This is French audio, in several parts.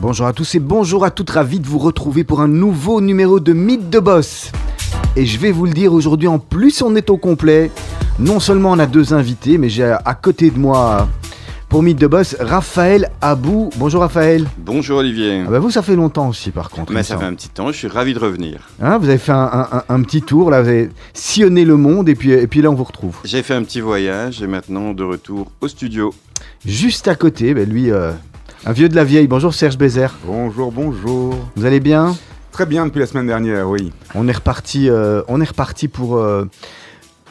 Bonjour à tous et bonjour à toutes, ravi de vous retrouver pour un nouveau numéro de Mythe de Boss. Et je vais vous le dire aujourd'hui, en plus on est au complet. Non seulement on a deux invités, mais j'ai à côté de moi, pour Mythe de Boss, Raphaël Abou. Bonjour Raphaël. Bonjour Olivier. Ah bah vous, ça fait longtemps aussi par contre. Mais ça fait un petit temps, je suis ravi de revenir. Hein, vous avez fait un, un- un- un petit tour, là, vous avez sillonné le monde et puis, et puis là on vous retrouve. J'ai fait un petit voyage et maintenant de retour au studio. Juste à côté, ben lui, euh, un vieux de la vieille. Bonjour Serge Bézère. Bonjour, bonjour. Vous allez bien? Très bien depuis la semaine dernière, oui. On est reparti, euh, on est reparti pour euh,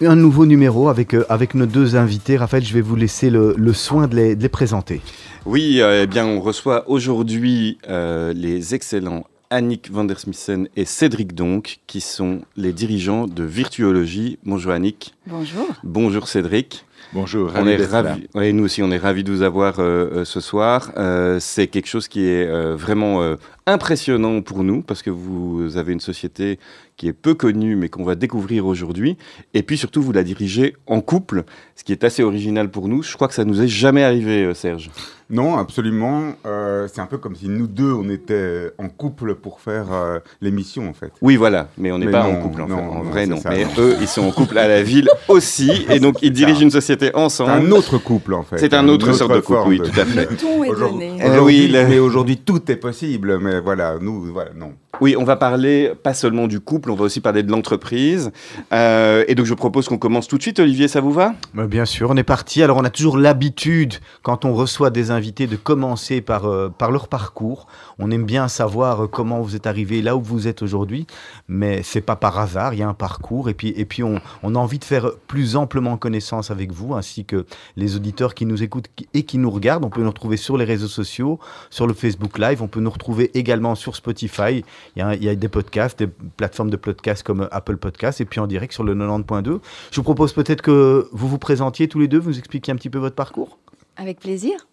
un nouveau numéro avec, euh, avec nos deux invités. Raphaël, je vais vous laisser le, le soin de les, de les présenter. Oui, euh, eh bien on reçoit aujourd'hui euh, les excellents Annick van der Smissen et Cédric Donc, qui sont les dirigeants de Virtuologie. Bonjour Annick. Bonjour. Bonjour Cédric. Bonjour, On est ravis. Oui, nous aussi, on est ravis de vous avoir euh, ce soir. Euh, c'est quelque chose qui est euh, vraiment euh, impressionnant pour nous parce que vous avez une société qui est peu connue mais qu'on va découvrir aujourd'hui. Et puis surtout, vous la dirigez en couple, ce qui est assez original pour nous. Je crois que ça nous est jamais arrivé, euh, Serge. Non, absolument. Euh, c'est un peu comme si nous deux, on était en couple pour faire euh, l'émission, en fait. Oui, voilà, mais on n'est pas non, en couple en, non, fait. En non, vrai, c'est non. ça, mais non. eux, ils sont en couple à la ville aussi, et donc ils dirigent une société C'est ensemble. un autre couple, en fait. C'est un Une autre sorte de couple, oui, tout à fait. Ton est Aujourd'hui, donné. Euh, aujourd'hui- oui, le- mais aujourd'hui, tout est possible, mais voilà, nous, voilà, non. Oui, on va parler pas seulement du couple, on va aussi parler de l'entreprise. Euh, et donc je propose qu'on commence tout de suite. Olivier, ça vous va? Euh, Bien sûr, on est parti. Alors, on a toujours l'habitude, quand on reçoit des invités, de commencer par, euh, par leur parcours. On aime bien savoir euh, comment vous êtes arrivé là où vous êtes aujourd'hui, mais c'est pas par hasard. Il y a un parcours, et puis, et puis on, on a envie de faire plus amplement connaissance avec vous, ainsi que les auditeurs qui nous écoutent et qui nous regardent. On peut nous retrouver sur les réseaux sociaux, sur le Facebook Live. On peut nous retrouver également sur Spotify. Il y a, des podcasts, des plateformes de podcasts comme Apple Podcasts, et puis en direct sur le 90.2. Je vous propose peut-être que vous vous présentiez tous les deux, vous expliquiez un petit peu votre parcours. Avec plaisir.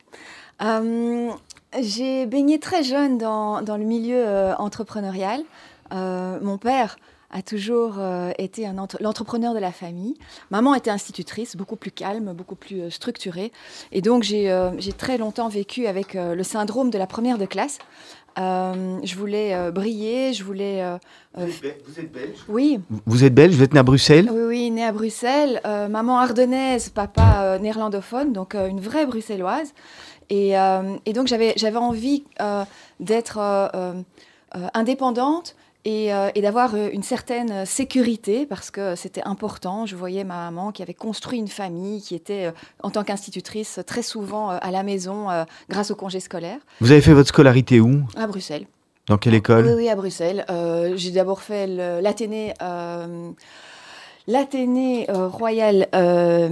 Euh, J'ai baigné très jeune dans, le milieu euh, entrepreneurial. Euh, mon père a toujours été l'entrepreneur de la famille. Maman était institutrice, beaucoup plus calme, beaucoup plus structurée. Et donc j'ai très longtemps vécu avec le syndrome de la première de classe. Euh, je voulais euh, briller, je voulais... euh, Vous êtes belge? Oui, Vous êtes belge, vous êtes né à Bruxelles? Oui, oui, née à Bruxelles, euh, maman ardennaise, papa euh, néerlandophone, donc euh, une vraie bruxelloise. Et, euh, et donc j'avais envie euh, d'être euh, euh, euh, indépendante et, euh, et d'avoir euh, une certaine sécurité parce que c'était important. Je voyais ma maman qui avait construit une famille, qui était euh, en tant qu'institutrice très souvent euh, à la maison euh, grâce au congé scolaire Vous avez fait votre scolarité où? À Bruxelles. Dans quelle école? Oui, oui, à Bruxelles. Euh, j'ai d'abord fait l'Athénée. euh, L'Athénée euh, Royal euh,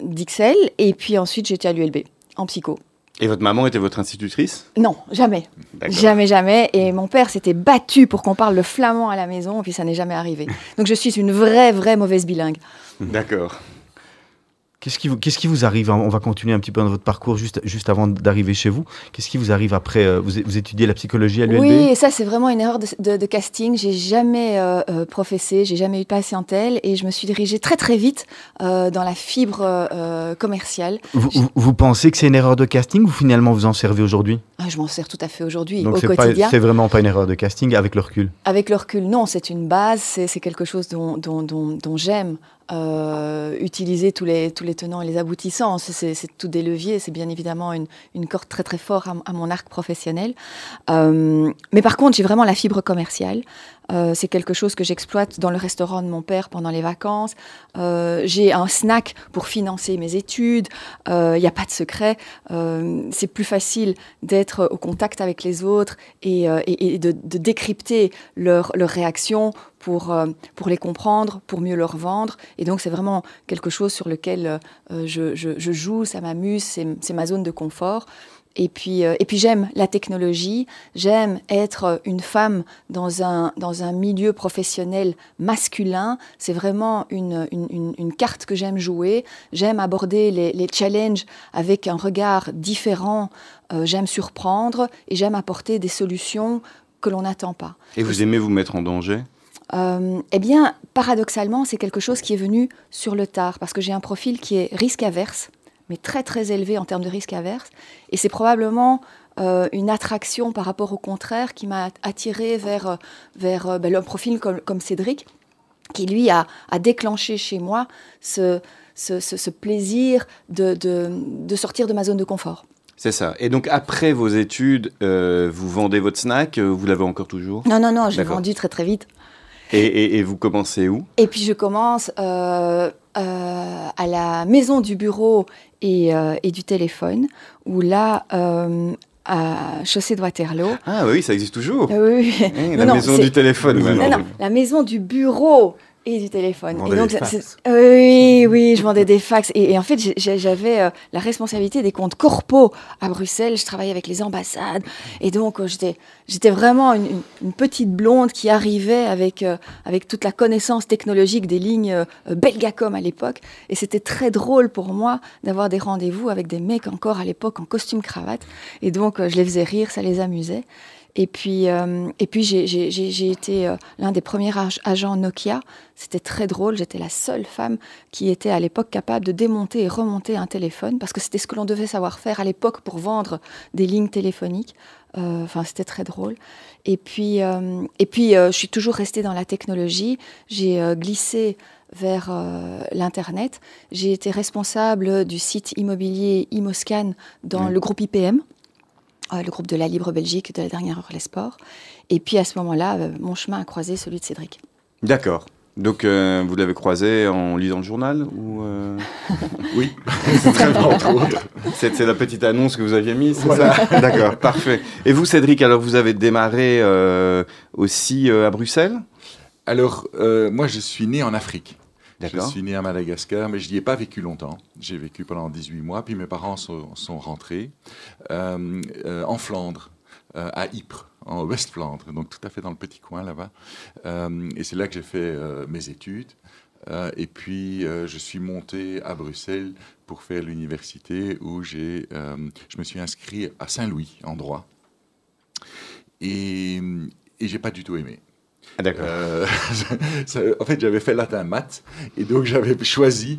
d'Ixelles et puis ensuite j'étais à l'ULB en psycho. Et votre maman était votre institutrice Non, jamais, jamais, jamais. Et mon père s'était battu pour qu'on parle le flamand à la maison, et puis ça n'est jamais arrivé. Donc je suis une vraie, vraie mauvaise bilingue. D'accord. Qu'est-ce qui, vous- qu'est-ce qui vous arrive On va continuer un petit peu dans votre parcours juste, juste avant d'arriver chez vous. Qu'est-ce qui vous arrive après euh, vous, vous étudiez la psychologie à l'ULB Oui, et ça c'est vraiment une erreur de, de- de casting. J'ai jamais euh, euh, professé, j'ai jamais eu de patientèle, et je me suis dirigée très très vite euh, dans la fibre euh, commerciale. vous, vous- vous pensez que c'est une erreur de casting ou finalement vous en servez aujourd'hui? Ah, je m'en sers tout à fait aujourd'hui, Donc au quotidien. c'est vraiment pas une erreur de casting avec le recul? Avec le recul, non, c'est une base, c'est c'est quelque chose dont, dont- dont- dont j'aime euh, utiliser tous les, tous les tenants et les aboutissants. C'est- tout des leviers, c'est bien évidemment une, une corde très très forte à, mon arc professionnel. Euh, mais par contre, j'ai vraiment la fibre commerciale. Euh, c'est quelque chose que j'exploite dans le restaurant de mon père pendant les vacances. Euh, j'ai un snack pour financer mes études. Il n'y a pas de secret. c'est plus facile d'être au contact avec les autres et, de, décrypter leurs réactions pour, pour les comprendre, pour mieux leur vendre. Et donc, c'est vraiment quelque chose sur lequel je, je, joue, ça m'amuse, c'est ma zone de confort. Et puis, euh, et puis j'aime la technologie, j'aime être une femme dans un, dans un milieu professionnel masculin. C'est vraiment une, une, carte que j'aime jouer. J'aime aborder les, les, challenges avec un regard différent. Euh, j'aime surprendre et j'aime apporter des solutions que l'on n'attend pas. Et vous aimez vous mettre en danger? Euh, eh bien, paradoxalement, c'est quelque chose qui est venu sur le tard, parce que j'ai un profil qui est risque averse mais très très élevé en termes de risque averse. Et c'est probablement euh, une attraction par rapport au contraire qui m'a attiré vers, euh, vers ben, un profil comme, comme, Cédric, qui lui a, a déclenché chez moi ce, ce, ce, plaisir de, de, de, sortir de ma zone de confort. C'est ça. Et donc après vos études, vous vendez votre snack, vous l'avez encore toujours? Non, non, non, je l'ai vendu très très vite. Et, et, et, vous commencez où? Et puis je commence euh, euh, à la maison du bureau et, euh, et du téléphone, où là, à Chaussée de Waterloo. Ah oui, ça existe toujours. Oui, eh, la maison du téléphone. Non, non, la maison du bureau et du téléphone. Et donc, oui, oui, je vendais des fax. Et, en fait, j'avais euh, la responsabilité des comptes corpaux à Bruxelles. Je travaillais avec les ambassades. Et donc, euh, j'étais vraiment une, petite blonde qui arrivait avec, euh, avec toute la connaissance technologique des lignes Belgacom à l'époque. Et c'était très drôle pour moi d'avoir des rendez-vous avec des mecs encore à l'époque en costume cravate. Et donc, je les faisais rire, ça les amusait. Et puis, euh, et puis j'ai été euh, l'un des premiers agents Nokia. C'était très drôle. J'étais la seule femme qui était à l'époque capable de démonter et remonter un téléphone parce que c'était ce que l'on devait savoir faire à l'époque pour vendre des lignes téléphoniques. Euh, enfin, c'était très drôle. Et puis, et puis je suis toujours restée dans la technologie. J'ai glissé vers l'Internet. J'ai été responsable du site immobilier Imoscan dans le groupe IPM. Euh, le groupe de la Libre Belgique de la dernière heure Les Sports. Et puis à ce moment-là, euh, mon chemin a croisé celui de Cédric. D'accord. Donc euh, vous l'avez croisé en lisant le journal ou Oui, c'est la petite annonce que vous aviez mise, c'est ça? D'accord, parfait. Et vous, Cédric, alors vous avez démarré aussi à Bruxelles? Alors, moi, je suis né en Afrique. Je suis né à Madagascar, mais je n'y ai pas vécu longtemps. J'ai vécu pendant 18 mois, puis mes parents sont, rentrés euh, euh, en Flandre, euh, à Ypres, en West-Flandre, donc tout à fait dans le petit coin là-bas. et c'est là que j'ai fait mes études. et puis, je suis monté à Bruxelles pour faire l'université où j'ai, je me suis inscrit à Saint-Louis en droit. Et, et j'ai pas du tout aimé. Ah. Euh, en fait, j'avais fait latin maths et donc j'avais choisi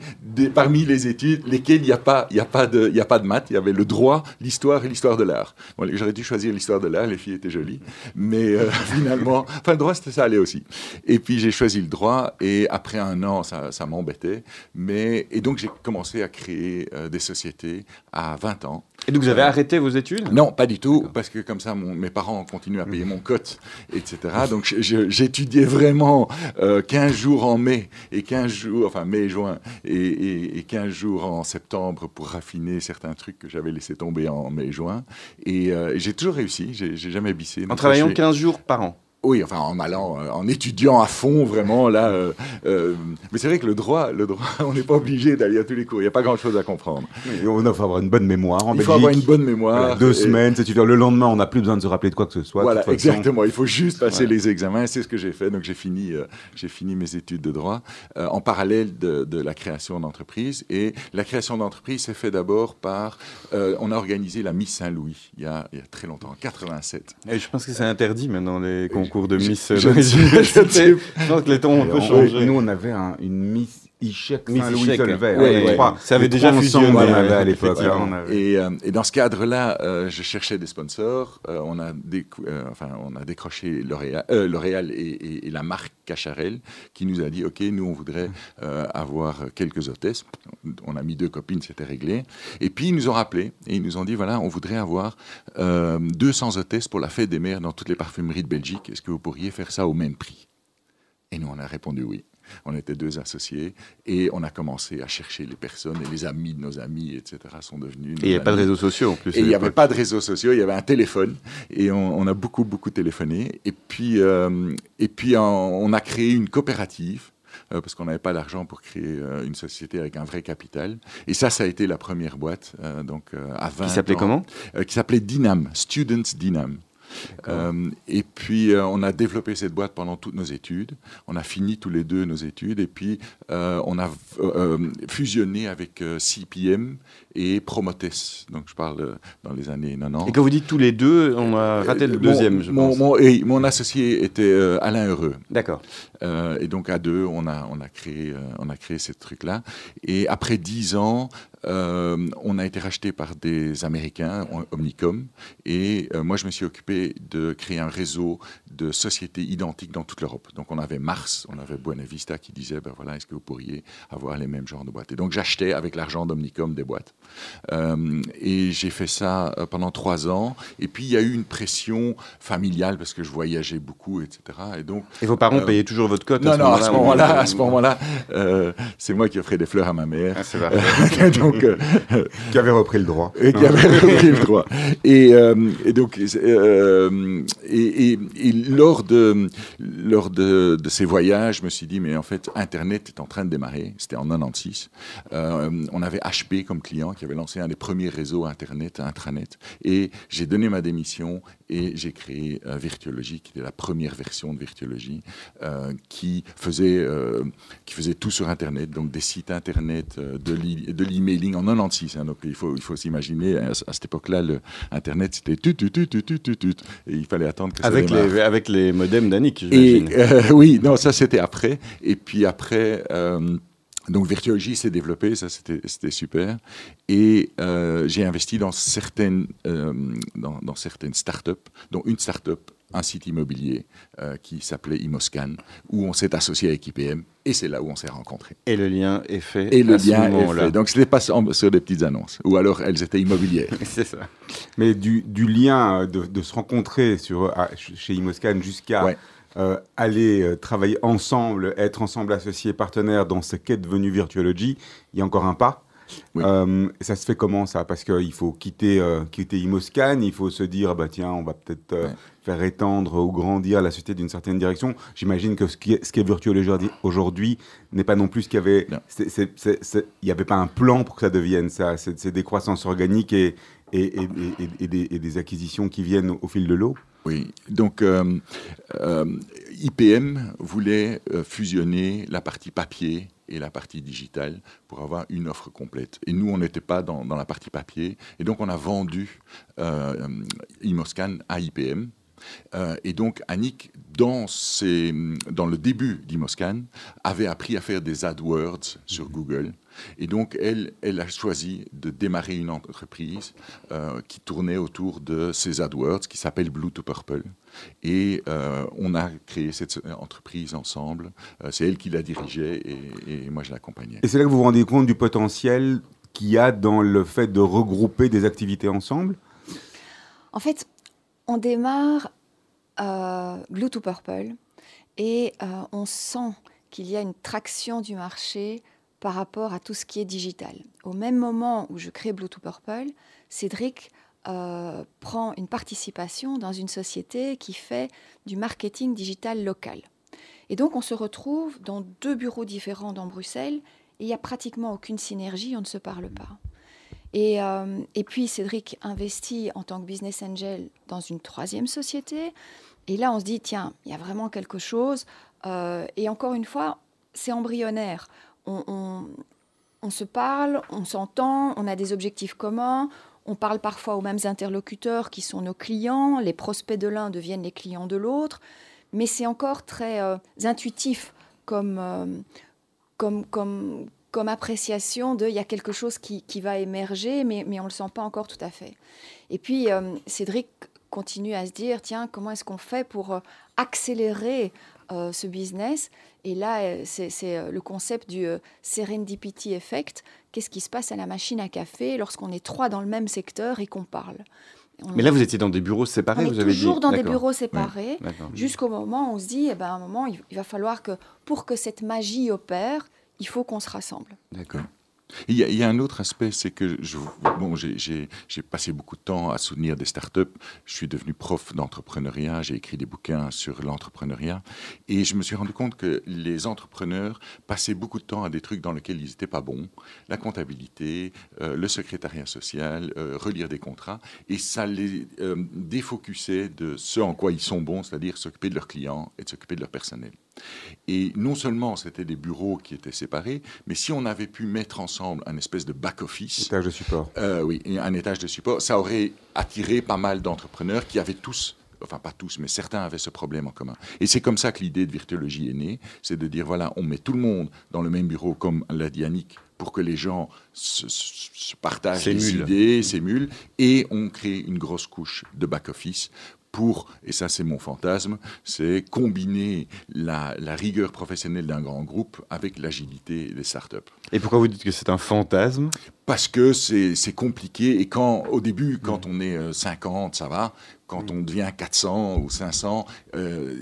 parmi les études lesquelles il n'y a pas, de, maths. Il y avait le droit, l'histoire et l'histoire de l'art. J'aurais dû choisir l'histoire de l'art. Les filles étaient jolies, mais euh, finalement, enfin le droit ça allait aussi. Et puis j'ai choisi le droit et après un an, ça, m'embêtait. Et donc j'ai commencé à créer euh, des sociétés à 20 ans. Et donc vous avez arrêté vos études? Non, pas du tout, parce que comme ça, mon, mes parents ont continué à payer mon cote, etc. Donc j'étudiais vraiment 15 euh, jours en mai et 15 jours, enfin mai, juin, et, 15 jours en septembre pour raffiner certains trucs que j'avais laissé tomber en mai, juin. Et euh, j'ai toujours réussi, j'ai jamais bissé. En travaillant 15 jours par an? Oui, enfin en allant, euh, en étudiant à fond vraiment là. Euh, euh, mais c'est vrai que le droit, le droit, on n'est pas obligé d'aller à tous les cours. Il n'y a pas grand-chose à comprendre. on faut avoir une bonne mémoire. En il faut avoir une bonne mémoire. deux semaines, c'est Le lendemain, on n'a plus besoin de se rappeler de quoi que ce soit. Voilà, exactement. Il faut juste passer les examens. C'est ce que j'ai fait. Donc j'ai fini, j'ai fini mes études de droit en parallèle de, de la création d'entreprise. Et la création d'entreprise s'est fait d'abord par, on a organisé la Miss Saint-Louis il, y a, il y a très longtemps, en 87. Et je pense que c'est interdit maintenant les concours cours de Miss je, je, je, pense que les temps ont un peu changé. Nous, on avait une Miss Ishek Saint-Louis. Solvay. Ouais, ouais. trois- Ça avait déjà fusionné, ouais, à l'époque. Et, euh, et dans ce cadre-là, euh, je cherchais des sponsors. Euh, on, a décou- euh, enfin, on a décroché L'Oréal, euh, L'Oréal et, et- et la marque Cacharel qui nous a dit OK, nous, on voudrait euh, avoir quelques hôtesses. On a mis deux copines, c'était réglé. Et puis, ils nous ont rappelé et ils nous ont dit voilà, on voudrait avoir euh, 200 hôtesses pour la fête des mères dans toutes les parfumeries de Belgique. Est-ce que vous pourriez faire ça au même prix? Et nous, on a répondu oui. On était deux associés et on a commencé à chercher les personnes et les amis de nos amis, etc. sont devenus. Et il n'y a nos pas de réseaux sociaux en plus. Et il n'y avait pas de réseaux sociaux, il y avait un téléphone et on, on a beaucoup, beaucoup téléphoné. Et puis, euh, et puis on, a créé une coopérative euh, parce qu'on n'avait pas d'argent pour créer euh, une société avec un vrai capital. Et ça, ça a été la première boîte, euh, donc à 20 Qui s'appelait comment? Qui s'appelait Dynam, Students Dynam. Euh, et puis, euh, on a développé cette boîte pendant toutes nos études. On a fini tous les deux nos études. Et puis, euh, on a fusionné avec CPM et Promotes. Donc, je parle dans les années 90. Et quand vous dites tous les deux, on a raté le deuxième, mon, je pense. mon- et mon associé était Alain Heureux. D'accord. Et donc à deux, on a, on a créé, on a créé ce truc-là. Et après dix ans, euh, on a été racheté par des Américains, Omnicom. Et euh, moi, je me suis occupé de créer un réseau de sociétés identiques dans toute l'Europe. Donc on avait Mars, on avait Buena Vista qui disait, ben voilà, est-ce que vous pourriez avoir les mêmes genres de boîtes? Et donc j'achetais avec l'argent d'Omnicom des boîtes. Euh, et j'ai fait ça pendant trois ans. Et puis il y a eu une pression familiale parce que je voyageais beaucoup, etc. Et donc Et vos parents Euh, payaient toujours votre cote non, non, à ce moment-là, ou- à ce moment-là, euh, c'est moi qui offrais des fleurs à ma mère. Ah, c'est parfait. donc, euh, Qui avait repris le droit. et qui avait repris le droit. Et, euh, et donc, euh, et, et- et lors de lors de, de ces voyages, je me suis dit, mais en fait, Internet est en train de démarrer. C'était en 96. Euh, on avait HP comme client qui avait lancé un des premiers réseaux Internet, intranet. Et j'ai donné ma démission et j'ai créé euh, Virtuologie, qui était la première version de Virtuologie, euh, qui faisait euh, qui faisait tout sur Internet, donc des sites Internet, de l'e- de l'emailing en 96. hein. donc il faut il faut s'imaginer à, à cette époque-là, Internet c'était tut tut tut tut tut tut tut, et il fallait attendre que ça Avec démarre. les, avec les modems d'Annick, j'imagine. oui, non, ça c'était après. Et puis après, euh, donc Virtuology s'est développé, ça c'était super. Et euh, j'ai investi dans certaines, euh, dans, dans certaines startups, dont une startup, un site immobilier euh, qui s'appelait Imoscan, où on s'est associé avec IPM. Et c'est là où on s'est rencontrés. Et le lien est fait. Et le lien est fait. Donc, ce n'était pas sur des petites annonces. Ou alors, elles étaient immobilières. C'est ça. Mais du, du lien de, de se rencontrer sur, à- chez Imoscan jusqu'à Ouais. Euh, aller euh, travailler ensemble, être ensemble associés, partenaires dans ce qu'est devenu Virtuology, il y a encore un pas. Oui. Euh, ça se fait comment ça? Parce qu'il faut quitter, euh, quitter Imoscan, il faut se dire, bah, tiens, on va peut-être euh, Ouais. faire étendre ou grandir la société d'une certaine direction. J'imagine que ce qui est, ce qui est Virtuology aujourd'hui n'est pas non plus ce qu'il y avait. Il n'y avait pas un plan pour que ça devienne ça. C'est des croissances organiques et, et, et- des, acquisitions qui viennent au fil de l'eau. Oui, donc euh, euh, IPM voulait euh, fusionner la partie papier et la partie digitale pour avoir une offre complète. Et nous, on n'était pas dans, la partie papier. Et donc, on a vendu Imoscan à IPM. Euh, et donc, Annick, dans, ses- dans le début d'Imoscan, avait appris à faire des AdWords sur Google. Et donc, elle, elle a choisi de démarrer une entreprise euh, qui tournait autour de ces AdWords, qui s'appelle Blue to Purple. Et euh, on a créé cette entreprise ensemble. Euh, C'est elle qui la dirigeait et, et moi, je l'accompagnais. Et c'est là que vous vous rendez compte du potentiel qu'il y a dans le fait de regrouper des activités ensemble? En fait, on démarre euh, Blue to Purple et euh, on sent qu'il y a une traction du marché par rapport à tout ce qui est digital. Au même moment où je crée Blue to Purple, Cédric euh, prend une participation dans une société qui fait du marketing digital local. Et donc on se retrouve dans deux bureaux différents dans Bruxelles et il n'y a pratiquement aucune synergie, on ne se parle pas. Et, euh, et puis Cédric investit en tant que business angel dans une troisième société. Et là, on se dit, tiens, il y a vraiment quelque chose. Euh, et encore une fois, c'est embryonnaire. On, se parle, on s'entend, on a des objectifs communs. On parle parfois aux mêmes interlocuteurs qui sont nos clients. Les prospects de l'un deviennent les clients de l'autre. Mais c'est encore très euh, intuitif comme, comme, comme, comme appréciation de il y a quelque chose qui, qui va émerger, mais, mais on ne le sent pas encore tout à fait. Et puis, Cédric continue à se dire, tiens, comment est-ce qu'on fait pour accélérer ce business? Et là, c'est le concept du serendipity effect. Qu'est-ce qui se passe à la machine à café lorsqu'on est trois dans le même secteur et qu'on parle? Mais là, vous étiez dans des bureaux séparés, on vous est avez toujours dans des bureaux séparés, jusqu'au moment où on se dit, eh ben, à un moment, il va falloir que, pour que cette magie opère, il faut qu'on se rassemble. D'accord. Il y, a, un autre aspect, c'est que bon, j'ai passé beaucoup de temps à soutenir des startups. Je suis devenu prof d'entrepreneuriat, j'ai écrit des bouquins sur l'entrepreneuriat. Et je me suis rendu compte que les entrepreneurs passaient beaucoup de temps à des trucs dans lesquels ils n'étaient pas bons. La comptabilité, euh, le secrétariat social, euh, relire des contrats. Et ça les euh, défocusait de ce en quoi ils sont bons, c'est-à-dire s'occuper de leurs clients et de s'occuper de leur personnel. Et non seulement c'était des bureaux qui étaient séparés, mais si on avait pu mettre ensemble un espèce de back-office. Étage de support. Euh, oui, un étage de support, ça aurait attiré pas mal d'entrepreneurs qui avaient tous enfin pas tous, mais certains avaient ce problème en commun. Et c'est comme ça que l'idée de virtuologie est née, c'est de dire, voilà, on met tout le monde dans le même bureau, comme l'a dit Yannick, pour que les gens se, partagent les idées, s'émulent, et on crée une grosse couche de back-office pour, et ça c'est mon fantasme, c'est combiner la, rigueur professionnelle d'un grand groupe avec l'agilité des startups. Et pourquoi vous dites que c'est un fantasme? Parce que c'est compliqué et quand, au début, quand on est 50, euh, ça va. Quand on devient 400 ou 500, euh,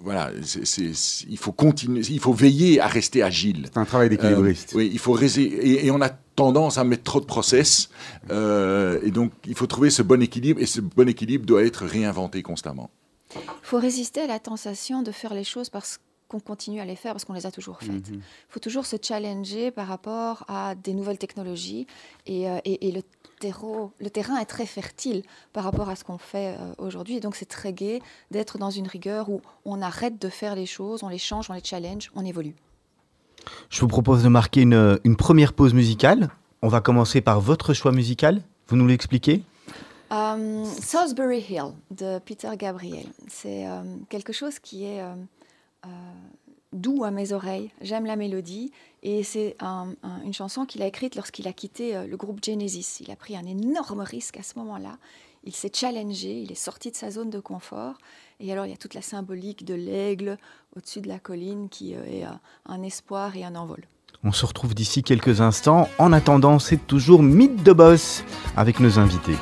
voilà, il faut continuer, il faut veiller à rester agile. C'est un travail d'équilibriste. Euh, oui, il faut et, et on a tendance à mettre trop de process. Euh, et donc, il faut trouver ce bon équilibre. Et ce bon équilibre doit être réinventé constamment. Il faut résister à la tentation de faire les choses parce qu'on continue à les faire parce qu'on les a toujours faites. Il faut toujours se challenger par rapport à des nouvelles technologies. Et, euh, et, le, terreau, le terrain est très fertile par rapport à ce qu'on fait euh, aujourd'hui. Et donc, c'est très gai d'être dans une rigueur où on arrête de faire les choses, on les change, on les challenge, on évolue. Je vous propose de marquer une, une, première pause musicale. On va commencer par votre choix musical. Vous nous l'expliquez? Um, Salisbury Hill de Peter Gabriel. C'est quelque chose qui est doux à mes oreilles. J'aime la mélodie et c'est une chanson qu'il a écrite lorsqu'il a quitté le groupe Genesis. Il a pris un énorme risque à ce moment-là. Il s'est challengé, il est sorti de sa zone de confort et alors, il y a toute la symbolique de l'aigle au-dessus de la colline qui euh, est euh, un espoir et un envol. On se retrouve d'ici quelques instants. En attendant, c'est toujours Mythe de Boss avec nos invités.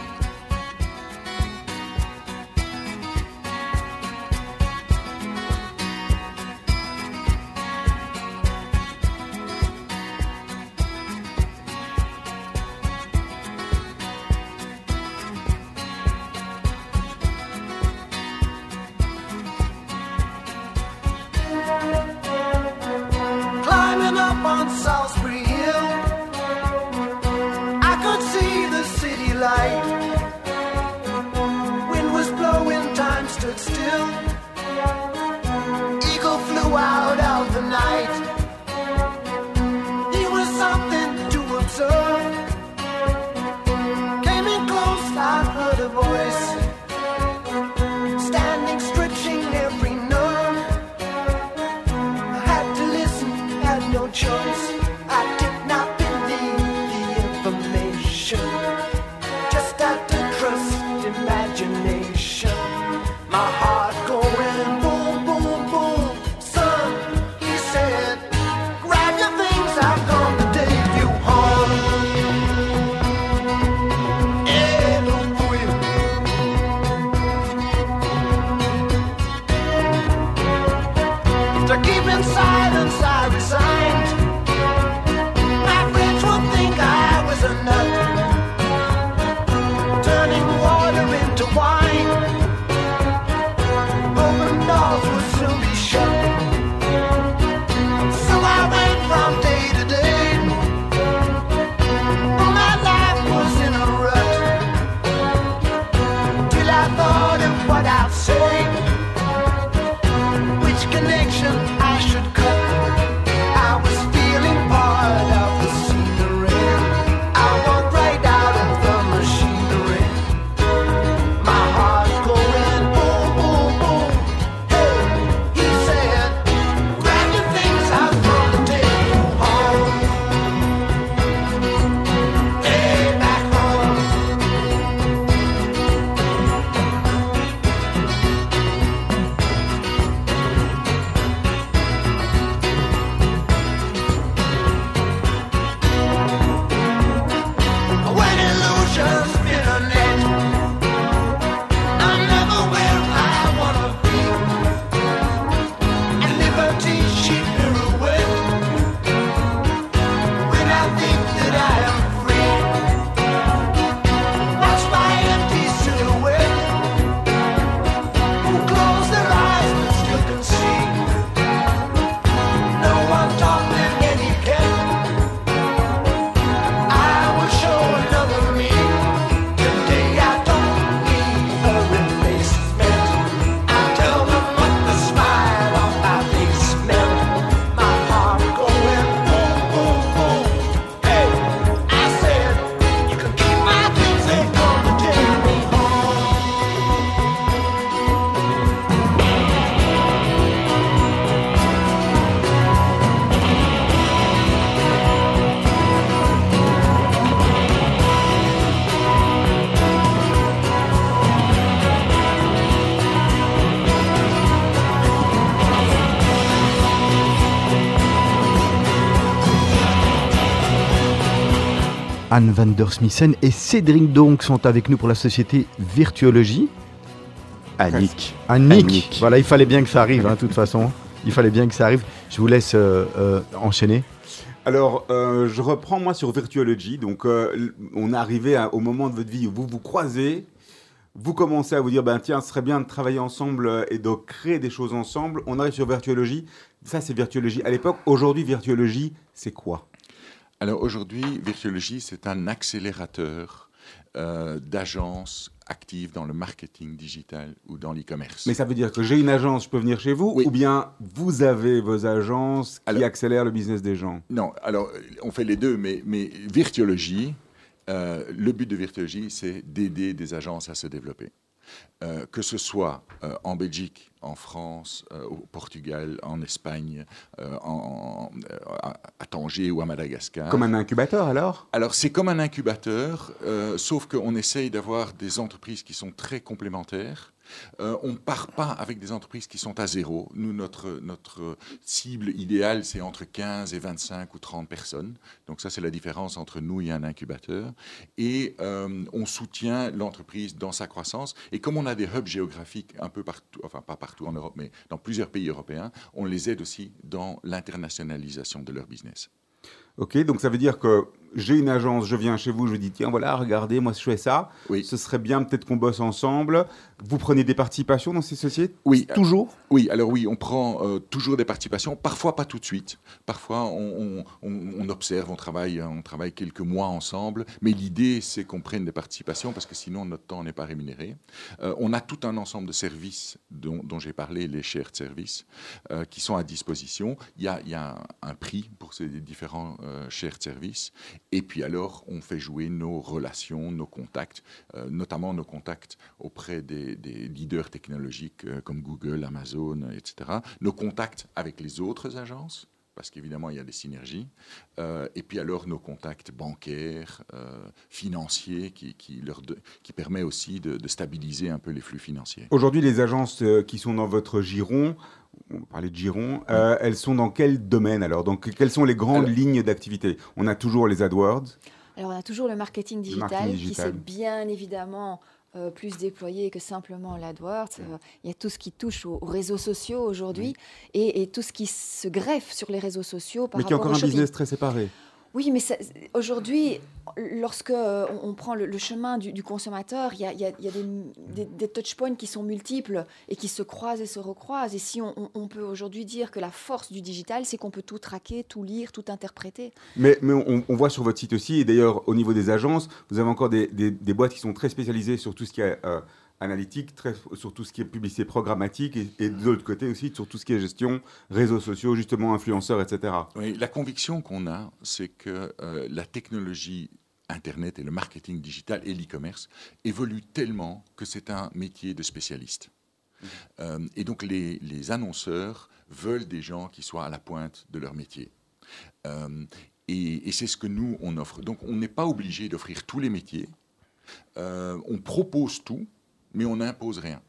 Anne van der Smissen et Cédric donc sont avec nous pour la société Virtuologie. Annick. Annick. Voilà, il fallait bien que ça arrive, hein, de toute façon. Il fallait bien que ça arrive. Je vous laisse euh, euh, enchaîner. Alors, euh, je reprends moi sur Virtuology. Donc, on est arrivé au moment de votre vie où vous vous croisez, vous commencez à vous dire, ben tiens, ce serait bien de travailler ensemble et de créer des choses ensemble. On arrive sur Virtuology. Ça, c'est Virtuology à l'époque. Aujourd'hui, Virtuology, c'est quoi? Alors aujourd'hui, Virtuology, c'est un accélérateur d'agences active dans le marketing digital ou dans l'e-commerce. Mais ça veut dire que j'ai une agence, je peux venir chez vous, ou bien vous avez vos agences qui accélèrent le business des gens? Non, alors on fait les deux, mais, mais Virtuologie, euh, le but de Virtuologie, c'est d'aider des agences à se développer. Euh, que ce soit euh, en Belgique, en France, euh, au Portugal, en Espagne, en, à Tanger ou à Madagascar. Comme un incubateur alors? Alors c'est comme un incubateur, sauf qu'on essaye d'avoir des entreprises qui sont très complémentaires euh, on ne part pas avec des entreprises qui sont à zéro. Nous, notre, notre cible idéale, c'est entre 15 et 25 ou 30 personnes. Donc ça, c'est la différence entre nous et un incubateur. Et euh, on soutient l'entreprise dans sa croissance. Et comme on a des hubs géographiques un peu partout, enfin pas partout en Europe, mais dans plusieurs pays européens, on les aide aussi dans l'internationalisation de leur business. Ok, donc ça veut dire que j'ai une agence, je viens chez vous, je dis tiens voilà, regardez, moi je fais ça. Oui. Ce serait bien peut-être qu'on bosse ensemble. Vous prenez des participations dans ces sociétés? Oui. Toujours? Oui, alors oui, on prend euh, toujours des participations, parfois pas tout de suite. Parfois on, observe, on travaille, on travaille quelques mois ensemble, mais l'idée c'est qu'on prenne des participations parce que sinon notre temps n'est pas rémunéré. Euh, on a tout un ensemble de services dont, j'ai parlé, les shared services, euh, qui sont à disposition. Il y a, il y a un, prix pour ces différents shared services et puis alors, on fait jouer nos relations, nos contacts, euh, notamment nos contacts auprès des, leaders technologiques euh, comme Google, Amazon, etc. Nos contacts avec les autres agences parce qu'évidemment, il y a des synergies. Euh, et puis alors, nos contacts bancaires, financiers, qui, qui, permet aussi de, stabiliser un peu les flux financiers. Aujourd'hui, les agences qui sont dans votre giron, on parlait de Giron, euh, elles sont dans quel domaine alors? Donc, quelles sont les grandes lignes d'activité? On a toujours les AdWords? Alors, on a toujours le marketing digital, qui s'est bien évidemment euh, plus déployé que simplement l'AdWords. Euh, il y a tout ce qui touche aux, réseaux sociaux aujourd'hui et, tout ce qui se greffe sur les réseaux sociaux. Par Mais qui est encore un business très séparé. Oui, mais aujourd'hui, lorsque euh, on, prend le, chemin du, consommateur, il y a, des, des, touchpoints qui sont multiples et qui se croisent et se recroisent. Et si on, peut aujourd'hui dire que la force du digital, c'est qu'on peut tout traquer, tout lire, tout interpréter. Mais, mais on, voit sur votre site aussi, et d'ailleurs au niveau des agences, vous avez encore des, boîtes qui sont très spécialisées sur tout ce qui est euh, analytique, très, sur tout ce qui est publicité programmatique et, de l'autre côté aussi sur tout ce qui est gestion, réseaux sociaux, justement influenceurs, etc. Oui, la conviction qu'on a, c'est que euh, la technologie Internet et le marketing digital et l'e-commerce évoluent tellement que c'est un métier de spécialiste. Mmh. Euh, et donc les, les, annonceurs veulent des gens qui soient à la pointe de leur métier. Euh, et, et c'est ce que nous, on offre. Donc on n'est pas obligé d'offrir tous les métiers. on propose tout, mais on n'impose rien.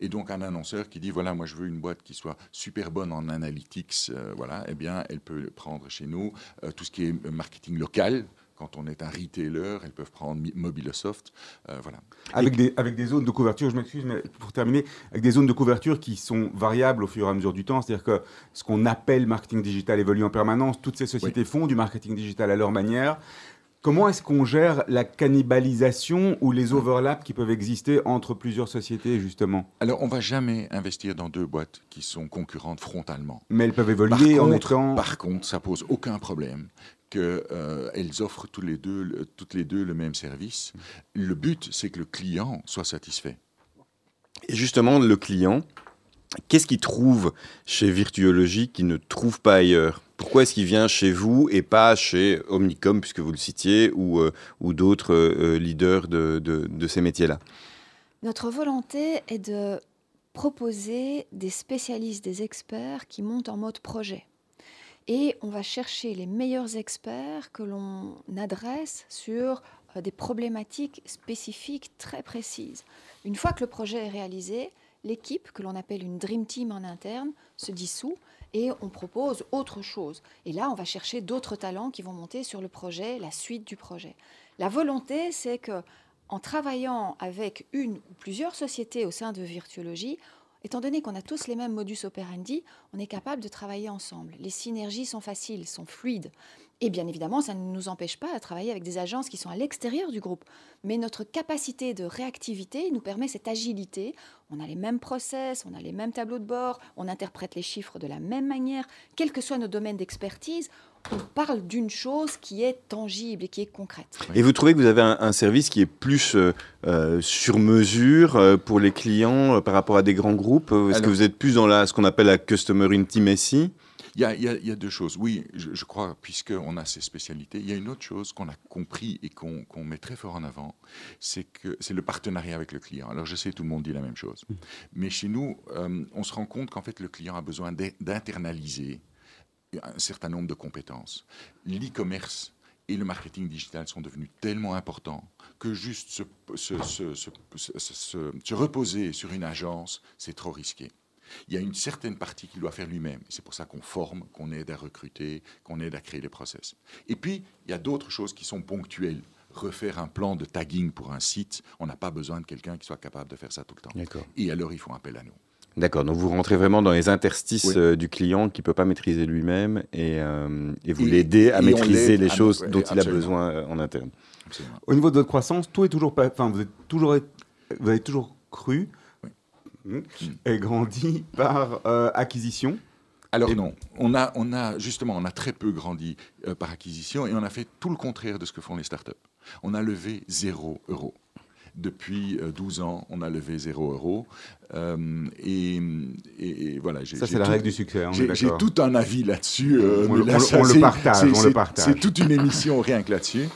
Et donc un annonceur qui dit voilà moi je veux une boîte qui soit super bonne en analytics, euh, voilà, eh bien elle peut prendre chez nous. Euh, tout ce qui est marketing local, quand on est un retailer, elles peuvent prendre Mobilesoft, euh, voilà. Avec des, avec des zones de couverture, je m'excuse, mais pour terminer, avec des zones de couverture qui sont variables au fur et à mesure du temps, c'est-à-dire que ce qu'on appelle marketing digital évolue en permanence, toutes ces sociétés font du marketing digital à leur manière. Comment est-ce qu'on gère la cannibalisation ou les overlaps qui peuvent exister entre plusieurs sociétés, justement? Alors, on va jamais investir dans deux boîtes qui sont concurrentes frontalement. Mais elles peuvent évoluer en étant... Par contre, ça pose aucun problème qu'elles euh, offrent toutes les, deux, toutes les deux le même service. Le but, c'est que le client soit satisfait. Et justement, le client, qu'est-ce qu'il trouve chez Virtuologie qu'il ne trouve pas ailleurs? Pourquoi est-ce qu'il vient chez vous et pas chez Omnicom, puisque vous le citiez, ou, euh, d'autres euh, leaders de, ces métiers-là? Notre volonté est de proposer des spécialistes, des experts qui montent en mode projet. Et on va chercher les meilleurs experts que l'on adresse sur euh, des problématiques spécifiques très précises. Une fois que le projet est réalisé, l'équipe, que l'on appelle une Dream Team en interne, se dissout et on propose autre chose. Et là, on va chercher d'autres talents qui vont monter sur le projet, la suite du projet. La volonté, c'est que en travaillant avec une ou plusieurs sociétés au sein de Virtuologie, Étant donné qu'on a tous les mêmes modus operandi, on est capable de travailler ensemble. Les synergies sont faciles, sont fluides. Et bien évidemment, ça ne nous empêche pas de travailler avec des agences qui sont à l'extérieur du groupe. Mais notre capacité de réactivité nous permet cette agilité. On a les mêmes process, on a les mêmes tableaux de bord, on interprète les chiffres de la même manière, quels que soient nos domaines d'expertise on parle d'une chose qui est tangible et qui est concrète. Et vous trouvez que vous avez un, service qui est plus euh, euh, sur mesure euh, pour les clients par rapport à des grands groupes? Est-ce que vous êtes plus dans la, ce qu'on appelle la customer intimacy? Il y, a, il, y a, deux choses. Oui, je, crois, puisqu'on a ces spécialités, il y a une autre chose qu'on a compris et qu'on met très fort en avant, c'est que c'est le partenariat avec le client. Alors je sais, tout le monde dit la même chose. Mmh. Mais chez nous, on se rend compte qu'en fait, le client a besoin d'internaliser un certain nombre de compétences. L'e-commerce et le marketing digital sont devenus tellement importants que juste se, reposer sur une agence, c'est trop risqué. Il y a une certaine partie qu'il doit faire lui-même. C'est pour ça qu'on forme, qu'on aide à recruter, qu'on aide à créer les process. Et puis, il y a d'autres choses qui sont ponctuelles. Refaire un plan de tagging pour un site, on n'a pas besoin de quelqu'un qui soit capable de faire ça tout le temps. Et alors, ils font appel à nous. D'accord, donc vous rentrez vraiment dans les interstices euh, du client qui ne peut pas maîtriser lui-même et, euh, vous l'aidez à maîtriser les choses dont il a besoin euh, en interne. Au niveau de votre croissance, tout est toujours pas, enfin vous êtes toujours, vous avez toujours cru hmm, et grandi par acquisition. Alors non, on a, on a justement, on a très peu grandi par acquisition et on a fait tout le contraire de ce que font les startups. On a levé zéro euro. Depuis 12 ans, on a levé 0 euro. Euh, et, voilà. Ça, c'est la règle du succès. J'ai tout un avis là-dessus. Euh, on, le partage. On le partage. C'est toute une émission rien que là-dessus.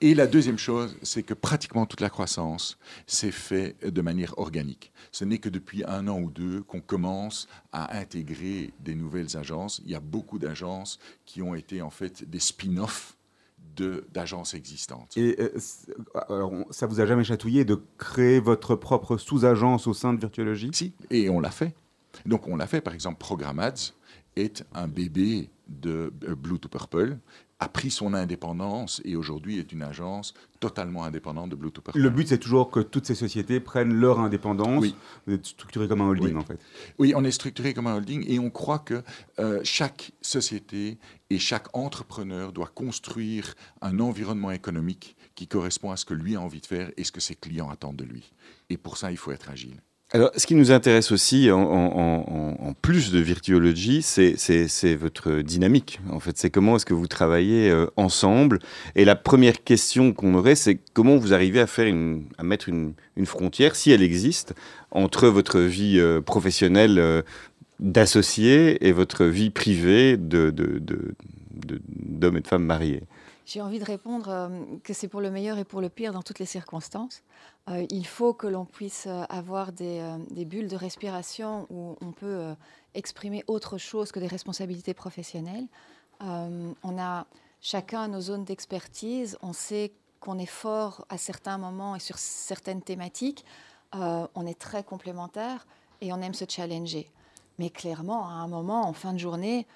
Et la deuxième chose, c'est que pratiquement toute la croissance s'est fait de manière organique. Ce n'est que depuis un an ou deux qu'on commence à intégrer des nouvelles agences. Il y a beaucoup d'agences qui ont été en fait des spin-offs d'agences existantes. Et euh, alors, ça vous a jamais chatouillé de créer votre propre sous-agence au sein de Virtuologie Si, et on l'a fait. Donc on l'a fait, par exemple, Programmads est un bébé de euh, Blue to Purple a pris son indépendance et aujourd'hui est une agence totalement indépendante de Bluetooth. Le but, c'est toujours que toutes ces sociétés prennent leur indépendance. Oui. Vous êtes structuré comme un holding, en fait. Oui, on est structuré comme un holding et on croit que euh, chaque société et chaque entrepreneur doit construire un environnement économique qui correspond à ce que lui a envie de faire et ce que ses clients attendent de lui. Et pour ça, il faut être agile. Alors, ce qui nous intéresse aussi, en, plus de Virtuology, c'est votre dynamique. En fait, c'est comment est-ce que vous travaillez euh, ensemble. Et la première question qu'on aurait, c'est comment vous arrivez à faire à mettre une, frontière, si elle existe, entre votre vie euh, professionnelle euh, d'associé et votre vie privée d'homme de, de, et de femme mariés? J'ai envie de répondre que c'est pour le meilleur et pour le pire dans toutes les circonstances. Euh, il faut que l'on puisse euh, avoir des, bulles de respiration où on peut exprimer autre chose que des responsabilités professionnelles. on a chacun nos zones d'expertise. On sait qu'on est fort à certains moments et sur certaines thématiques. on est très complémentaires et on aime se challenger. Mais clairement, à un moment, en fin de journée,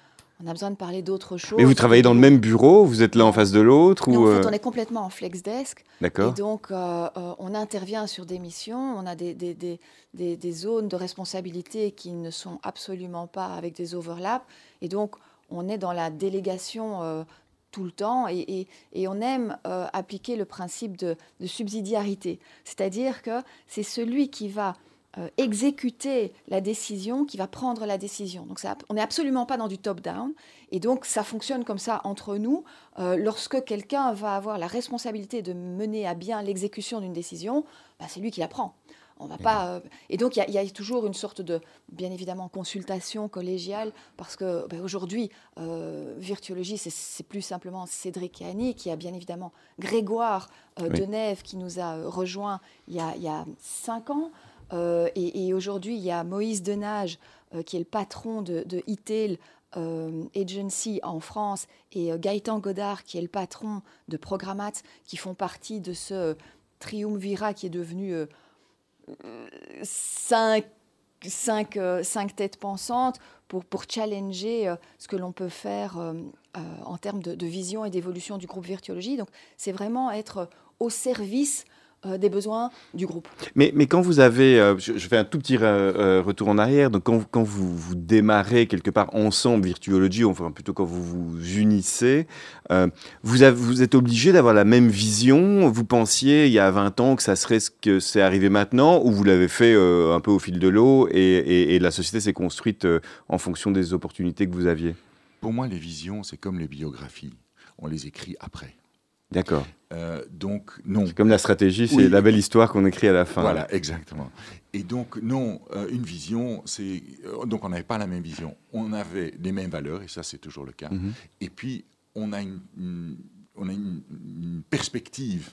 on a besoin de parler d'autres choses. Mais vous travaillez dans le même bureau Vous êtes l'un en face de l'autre ou En fait, euh, on est complètement en flex desk. D'accord. Et donc, euh, euh, on intervient sur des missions. On a des, des, des, des, zones de responsabilité qui ne sont absolument pas avec des overlaps. Et donc, on est dans la délégation tout le temps et, et, et on aime appliquer le principe de, de subsidiarité. C'est-à-dire que c'est celui qui va euh, exécuter la décision, qui va prendre la décision. Donc ça, on n'est absolument pas dans du top-down. Et donc ça fonctionne comme ça entre nous. Euh, lorsque quelqu'un va avoir la responsabilité de mener à bien l'exécution d'une décision, bah, c'est lui qui la prend. On va pas, euh, et donc il y, a toujours une sorte de, bien évidemment, consultation collégiale, parce que bah, aujourd'hui, Virtuologie, c'est plus simplement Cédric et Annie, qui a bien évidemment Grégoire de Neve qui nous a rejoint il y a, il y a cinq ans. Euh, et, aujourd'hui, il y a Moïse Denage, euh, qui est le patron de, de e euh, Agency en France, et Gaëtan Godard, qui est le patron de Programmat, qui font partie de ce triumvirat qui est devenu cinq têtes pensantes pour, pour challenger ce que l'on peut faire en termes de, de vision et d'évolution du groupe Virtuologie. Donc c'est vraiment être au service euh, des besoins du groupe. Mais, mais quand vous avez, euh, je, fais un tout petit euh, retour en arrière, donc quand, quand vous, vous, démarrez quelque part ensemble Virtuology, enfin plutôt quand vous vous unissez, vous, avez, vous êtes obligé d'avoir la même vision. Vous pensiez il y a 20 ans que ça serait ce que c'est arrivé maintenant, ou vous l'avez fait un peu au fil de l'eau et, et, la société s'est construite en fonction des opportunités que vous aviez Pour moi, les visions, c'est comme les biographies. On les écrit après. D'accord. Euh, donc, non. C'est comme la stratégie, c'est la belle histoire qu'on écrit à la fin. Voilà, exactement. Et donc, non, euh, une vision, c'est. Euh, donc, on n'avait pas la même vision. On avait les mêmes valeurs, et ça, c'est toujours le cas. Mhm. Et puis, on a une, on a une perspective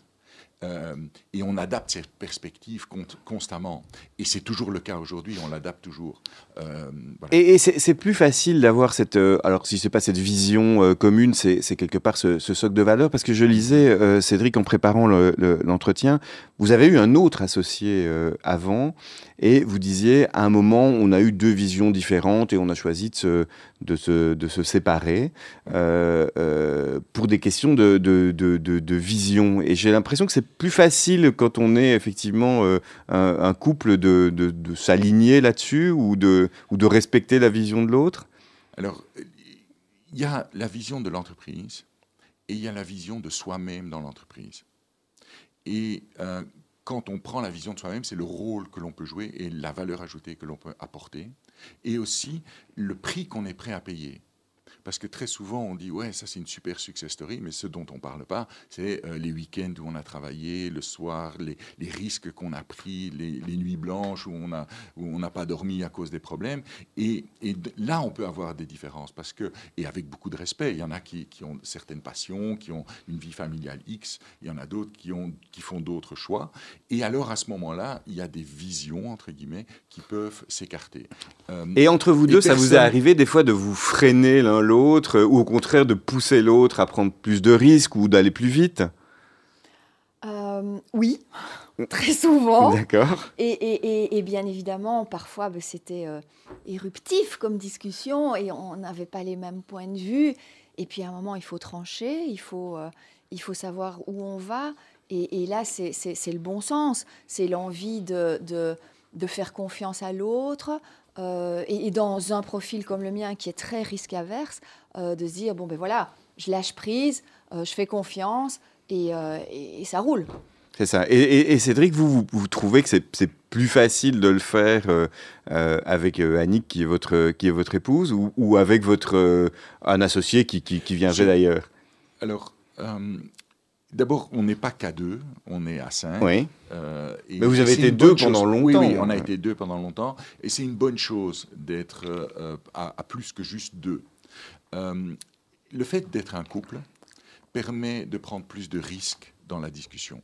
euh, et on adapte cette perspective constamment. Et c'est toujours le cas aujourd'hui, on l'adapte toujours. Euh, et, c'est plus facile d'avoir cette... Euh, alors si c'est pas cette vision commune, c'est quelque part ce, socle de valeur, parce que je lisais, Cédric, en préparant l'entretien, vous avez eu un autre associé avant, et vous disiez, à un moment, on a eu deux visions différentes, et on a choisi de se, séparer pour des questions de, de vision. Et j'ai l'impression que c'est plus facile quand on est effectivement euh, un, couple de, s'aligner là-dessus ou de, ou de respecter la vision de l'autre? Alors, il y a la vision de l'entreprise et il y a la vision de soi-même dans l'entreprise. Et euh, quand on prend la vision de soi-même, c'est le rôle que l'on peut jouer et la valeur ajoutée que l'on peut apporter, et aussi le prix qu'on est prêt à payer. Parce que très souvent, on dit, ouais, ça c'est une super success story, mais ce dont on ne parle pas, c'est euh, les week-ends où on a travaillé, le soir, les, risques qu'on a pris, les, nuits blanches où on n'a pas dormi à cause des problèmes. Et, là, on peut avoir des différences, parce que, et avec beaucoup de respect, il y en a qui, ont certaines passions, qui ont une vie familiale X, il y en a d'autres qui, qui font d'autres choix. Et alors, à ce moment-là, il y a des visions, entre guillemets, qui peuvent s'écarter. Euh, et entre vous deux, ça vous est arrivé des fois de vous freiner l'un l'autre, ou au contraire de pousser l'autre à prendre plus de risques ou d'aller plus vite euh, Oui, très souvent. D'accord. Et, bien évidemment, parfois, ben, c'était euh, éruptif comme discussion et on n'avait pas les mêmes points de vue. Et puis à un moment, il faut trancher, il faut, euh, il faut savoir où on va. Et, là, c'est le bon sens, c'est l'envie de, de, de, faire confiance à l'autre, euh, et, dans un profil comme le mien qui est très risque averse, euh, de se dire bon ben voilà, je lâche prise, euh, je fais confiance et, ça roule. C'est ça. Et, Cédric, vous, vous, trouvez que c'est plus facile de le faire avec Annick, qui est votre, qui est votre épouse, ou, avec votre, un associé qui, qui, qui viendrait d'ailleurs? Alors, D'abord, on n'est pas qu'à deux, on est à cinq. Oui. Euh, Mais vous avez été deux pendant longtemps. Oui, on a été deux pendant longtemps. Et c'est une bonne chose d'être euh, à, plus que juste deux. Euh, le fait d'être un couple permet de prendre plus de risques dans la discussion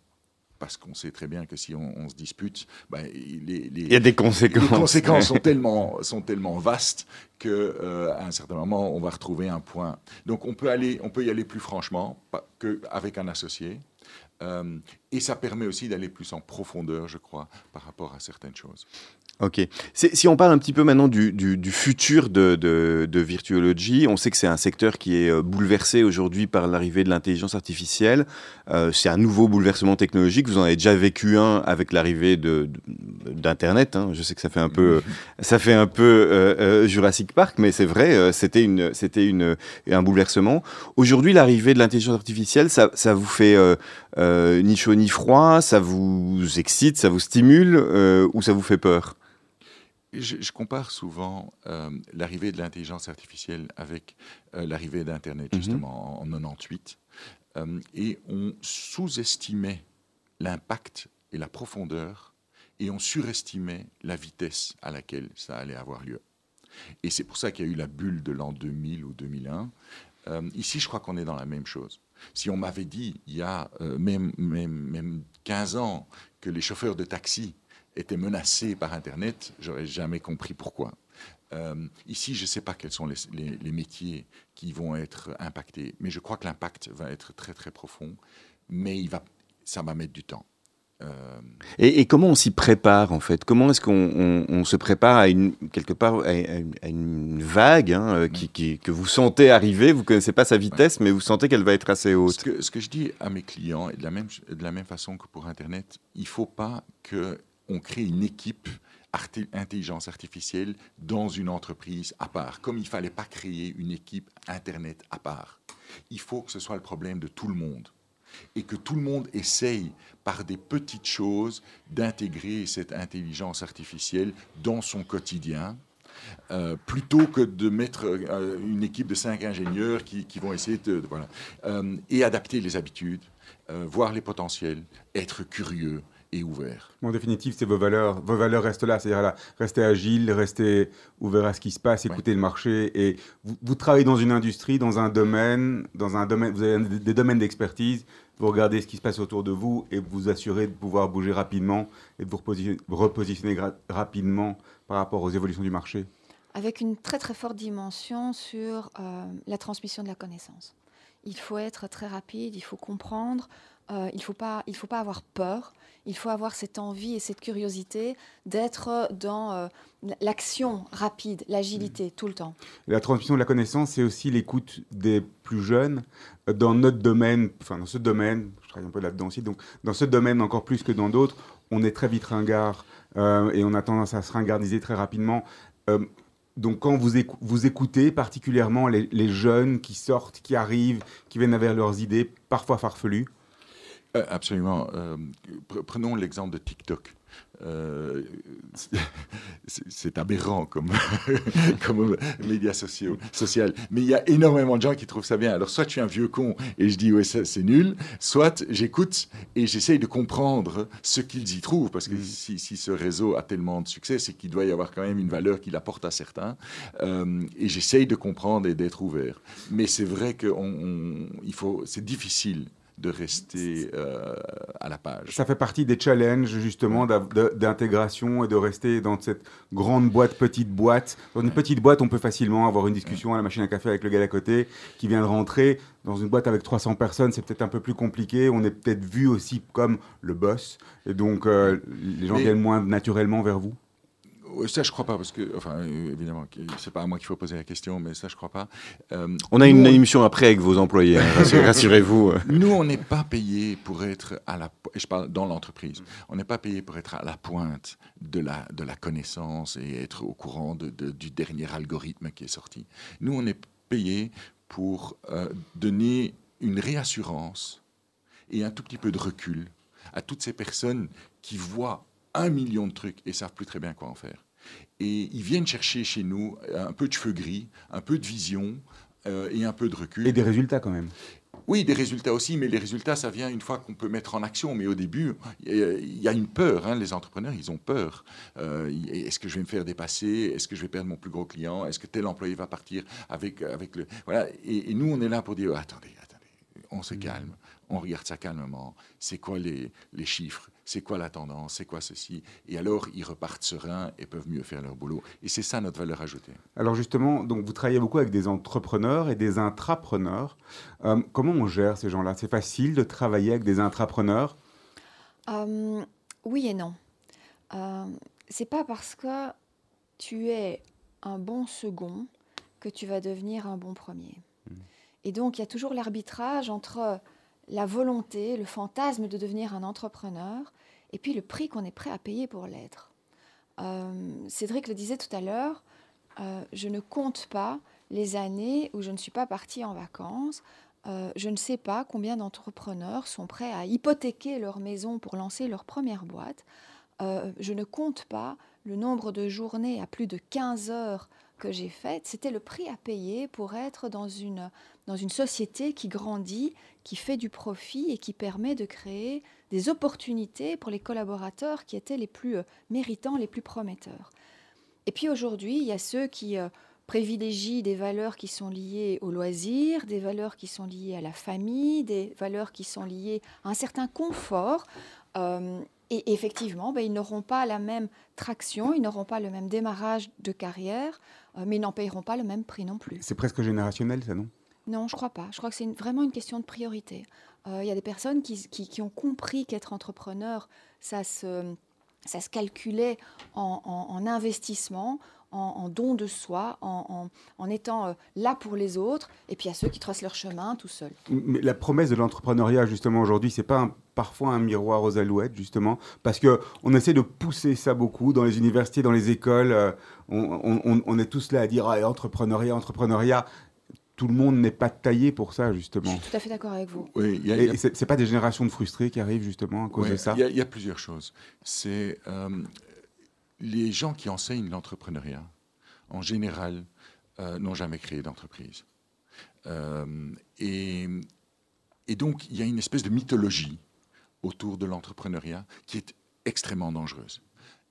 parce qu'on sait très bien que si on, se dispute, bah, les, il y a des conséquences. Les conséquences sont tellement sont tellement vastes que euh, un certain moment on va retrouver un point. Donc on peut aller on peut y aller plus franchement qu'avec un associé. Euh, et ça permet aussi d'aller plus en profondeur, je crois, par rapport à certaines choses. Ok. Si on parle un petit peu maintenant du, du, futur de, de, de, Virtuology, on sait que c'est un secteur qui est euh, bouleversé aujourd'hui par l'arrivée de l'intelligence artificielle. Euh, c'est un nouveau bouleversement technologique. Vous en avez déjà vécu un avec l'arrivée d'Internet. Hein. Je sais que ça fait un peu, ça fait un peu euh, Jurassic Park, mais c'est vrai, c'était une, c'était une, un bouleversement. Aujourd'hui, l'arrivée de l'intelligence artificielle, ça, ça vous fait ni chaud ni froid, ça vous excite, ça vous stimule ou ça vous fait peur? Je, compare souvent euh, l'arrivée de l'intelligence artificielle avec euh, l'arrivée d'Internet, mhm. justement, en, 98. Euh, et on sous-estimait l'impact et la profondeur, et on surestimait la vitesse à laquelle ça allait avoir lieu. Et c'est pour ça qu'il y a eu la bulle de l'an 2000 ou 2001. ici, je crois qu'on est dans la même chose. Si on m'avait dit, il y a même, même, même 15 ans, que les chauffeurs de taxi était menacé par Internet, j'aurais jamais compris pourquoi. Euh, ici, je ne sais pas quels sont les, métiers qui vont être impactés, mais je crois que l'impact va être très très profond, mais il va, ça va mettre du temps. Euh, et, comment on s'y prépare en fait? Comment est-ce qu'on se prépare à une, quelque part à, une vague hein, euh, qui, que vous sentez arriver? Vous ne connaissez pas sa vitesse, mais vous sentez qu'elle va être assez haute. Ce que, je dis à mes clients, et de la même, de la même façon que pour Internet, il ne faut pas qu'on crée une équipe intelligence artificielle dans une entreprise à part, comme il ne fallait pas créer une équipe Internet à part. Il faut que ce soit le problème de tout le monde et que tout le monde essaye par des petites choses d'intégrer cette intelligence artificielle dans son quotidien. Euh, plutôt que de mettre euh, une équipe de cinq ingénieurs qui, vont essayer de, voilà, euh, et adapter les habitudes, voir les potentiels, être curieux, et ouvert. en définitive, c'est vos valeurs. Vos valeurs restent là, c'est-à-dire là, rester agile, rester ouvert à ce qui se passe, écouter le marché. Et vous, travaillez dans une industrie, dans un domaine, dans un domaine, vous avez des domaines d'expertise vous regardez ce qui se passe autour de vous et vous assurez de pouvoir bouger rapidement et de vous repositionner, rapidement par rapport aux évolutions du marché Avec une très très forte dimension sur euh, la transmission de la connaissance. Il faut être très rapide, il faut comprendre, euh, il ne faut, pas, il faut pas avoir peur, il faut avoir cette envie et cette curiosité d'être dans euh, l'action rapide, l'agilité, tout le temps. La transmission de la connaissance, c'est aussi l'écoute des plus jeunes. Dans notre domaine, enfin dans ce domaine, je travaille un peu là-dedans aussi, donc dans ce domaine encore plus que dans d'autres, on est très vite ringard euh, et on a tendance à se ringardiser très rapidement. donc quand vous, vous écoutez particulièrement les, les, jeunes qui sortent, qui arrivent, qui viennent avec leurs idées, parfois farfelues, euh, absolument. Euh, prenons l'exemple de TikTok. Euh, c'est aberrant comme, comme média social. Mais il y a énormément de gens qui trouvent ça bien. Alors, soit je suis un vieux con et je dis, ouais, c'est nul, soit j'écoute et j'essaye de comprendre ce qu'ils y trouvent. Parce que mm. si, si, ce réseau a tellement de succès, c'est qu'il doit y avoir quand même une valeur qu'il apporte à certains. et j'essaye de comprendre et d'être ouvert. Mais c'est vrai que c'est difficile de rester euh, à la page. Ça fait partie des challenges justement d'intégration et de rester dans cette grande boîte, petite boîte. Dans une petite boîte, on peut facilement avoir une discussion à la machine à café avec le gars d'à côté qui vient de rentrer. Dans une boîte avec 300 personnes, c'est peut-être un peu plus compliqué. On est peut-être vu aussi comme le boss. Et donc, euh, les gens viennent moins naturellement vers vous ça, je crois pas, parce que, enfin, évidemment, c'est pas à moi qu'il faut poser la question, mais ça, je crois pas. Euh, on a une émission après avec vos employés, hein, rassurez-vous. nous, on n'est pas payé pour être à la, je parle dans l'entreprise, on n'est pas payé pour être à la pointe de la, de la connaissance et être au courant de, du dernier algorithme qui est sorti. Nous, on est payé pour euh, donner une réassurance et un tout petit peu de recul à toutes ces personnes qui voient un million de trucs et savent plus très bien quoi en faire. Et ils viennent chercher chez nous un peu de cheveux gris, un peu de vision euh, et un peu de recul. Et des résultats quand même. Oui, des résultats aussi, mais les résultats, ça vient une fois qu'on peut mettre en action. Mais au début, il y a une peur. Hein. Les entrepreneurs, ils ont peur. Euh, est-ce que je vais me faire dépasser? Est-ce que je vais perdre mon plus gros client? Est-ce que tel employé va partir avec, avec le... Voilà. Et, nous, on est là pour dire, attendez, attendez, on se calme on regarde ça calmement. C'est quoi les, chiffres? C'est quoi la tendance? C'est quoi ceci? Et alors, ils repartent sereins et peuvent mieux faire leur boulot. Et c'est ça notre valeur ajoutée. Alors justement, donc vous travaillez beaucoup avec des entrepreneurs et des intrapreneurs. Euh, comment on gère ces gens-là? C'est facile de travailler avec des intrapreneurs? Euh, Oui et non. Euh, c'est pas parce que tu es un bon second que tu vas devenir un bon premier. Hmm. Et donc, il y a toujours l'arbitrage entre la volonté, le fantasme de devenir un entrepreneur, et puis le prix qu'on est prêt à payer pour l'être. Euh, Cédric le disait tout à l'heure, euh, je ne compte pas les années où je ne suis pas partie en vacances. Euh, je ne sais pas combien d'entrepreneurs sont prêts à hypothéquer leur maison pour lancer leur première boîte. je ne compte pas le nombre de journées à plus de 15 heures que j'ai faites. C'était le prix à payer pour être dans une, dans une société qui grandit, qui fait du profit et qui permet de créer des opportunités pour les collaborateurs qui étaient les plus euh, méritants, les plus prometteurs. Et puis aujourd'hui, il y a ceux qui euh, privilégient des valeurs qui sont liées au loisir, des valeurs qui sont liées à la famille, des valeurs qui sont liées à un certain confort. Euh, et effectivement, ben, ils n'auront pas la même traction, ils n'auront pas le même démarrage de carrière, mais ils n'en payeront pas le même prix non plus. C'est presque générationnel, ça, non? Non, je crois pas. Je crois que c'est vraiment une question de priorité. Il y a des personnes qui, qui ont compris qu'être entrepreneur, ça se ça se calculait en, investissement, en, don de soi, en, étant euh, là pour les autres, et puis à ceux qui tracent leur chemin tout seuls. Mais la promesse de l'entrepreneuriat, justement, aujourd'hui, c'est pas parfois un miroir aux alouettes, justement, parce qu'on essaie de pousser ça beaucoup dans les universités, dans les écoles. Euh, on, est tous là à dire ah, entrepreneuriat, entrepreneuriat tout le monde n'est pas taillé pour ça, justement. Je suis tout à fait d'accord avec vous. Oui, Et c'est pas des générations de frustrés qui arrivent, justement, à cause de ça? Il y, a plusieurs choses. C'est euh, les gens qui enseignent l'entrepreneuriat, en général, euh, n'ont jamais créé d'entreprise. Euh, et, et donc, il y a une espèce de mythologie autour de l'entrepreneuriat qui est extrêmement dangereuse.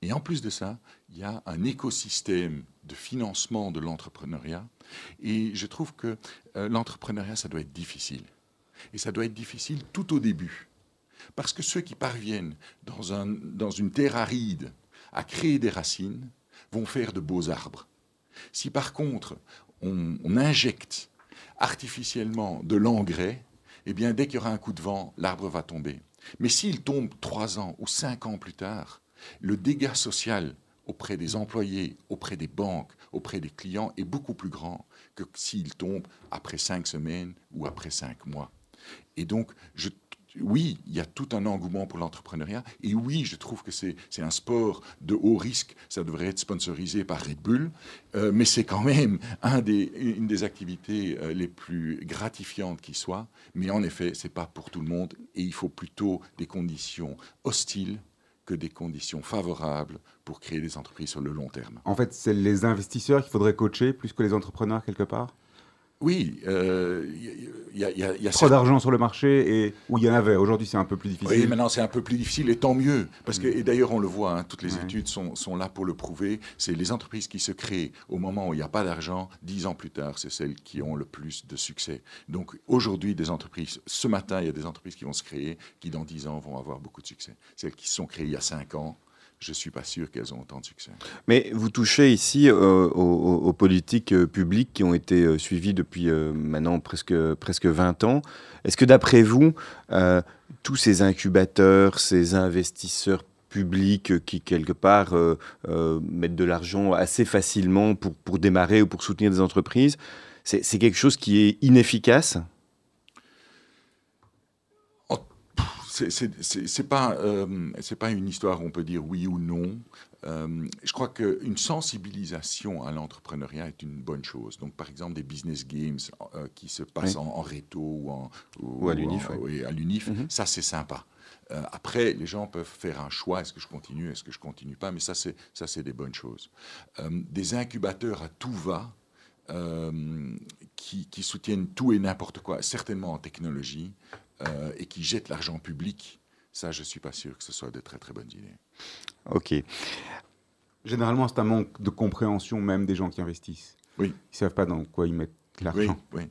Et en plus de ça, il y a un écosystème de financement de l'entrepreneuriat. Et je trouve que euh, l'entrepreneuriat, ça doit être difficile. Et ça doit être difficile tout au début. Parce que ceux qui parviennent dans, un, dans une terre aride à créer des racines vont faire de beaux arbres. Si par contre on, on injecte artificiellement de l'engrais, eh bien dès qu'il y aura un coup de vent, l'arbre va tomber. Mais s'il tombe trois ans ou cinq ans plus tard, le dégât social auprès des employés, auprès des banques, auprès des clients est beaucoup plus grand que s'il tombe après cinq semaines ou après cinq mois. Et donc, oui, il y a tout un engouement pour l'entrepreneuriat. Et oui, je trouve que c'est un sport de haut risque. Ça devrait être sponsorisé par Red Bull. Euh, mais c'est quand même une des activités euh, les plus gratifiantes qui soit. Mais en effet, ce n'est pas pour tout le monde. Et il faut plutôt des conditions hostiles que des conditions favorables pour créer des entreprises sur le long terme. En fait, c'est les investisseurs qu'il faudrait coacher plus que les entrepreneurs quelque part? Oui, il euh, y, a, trop d'argent sur le marché et où il y en avait. Aujourd'hui, c'est un peu plus difficile. Oui, maintenant c'est un peu plus difficile et tant mieux parce que et d'ailleurs on le voit, hein, toutes les études sont, sont, là pour le prouver. C'est les entreprises qui se créent au moment où il n'y a pas d'argent, dix ans plus tard, c'est celles qui ont le plus de succès. Donc aujourd'hui, des entreprises, ce matin, il y a des entreprises qui vont se créer, qui dans dix ans vont avoir beaucoup de succès. Celles qui se sont créées il y a cinq ans, je ne suis pas sûr qu'elles ont autant de succès. Mais vous touchez ici euh, aux, politiques euh, publiques qui ont été euh, suivies depuis maintenant presque, presque 20 ans. Est-ce que d'après vous, tous ces incubateurs, ces investisseurs publics qui, quelque part, mettent de l'argent assez facilement pour, pour démarrer ou pour soutenir des entreprises, c'est quelque chose qui est inefficace? C'est pas euh, c'est pas une histoire où on peut dire oui ou non. Euh, je crois qu'une sensibilisation à l'entrepreneuriat est une bonne chose. Donc, par exemple, des business games euh, qui se passent en, réto ou, en, ou, à l'UNIF, à l'UNIF, mhm. ça c'est sympa. après, les gens peuvent faire un choix est-ce que je continue, est-ce que je continue pas, mais ça c'est ça c'est des bonnes choses. des incubateurs à tout va. qui, qui, soutiennent tout et n'importe quoi, certainement en technologie, euh, et qui jettent l'argent public, ça, je ne suis pas sûr que ce soit de très très bonnes idées. Ok. Généralement, c'est un manque de compréhension même des gens qui investissent. Oui. Ils ne savent pas dans quoi ils mettent l'argent. Oui, oui.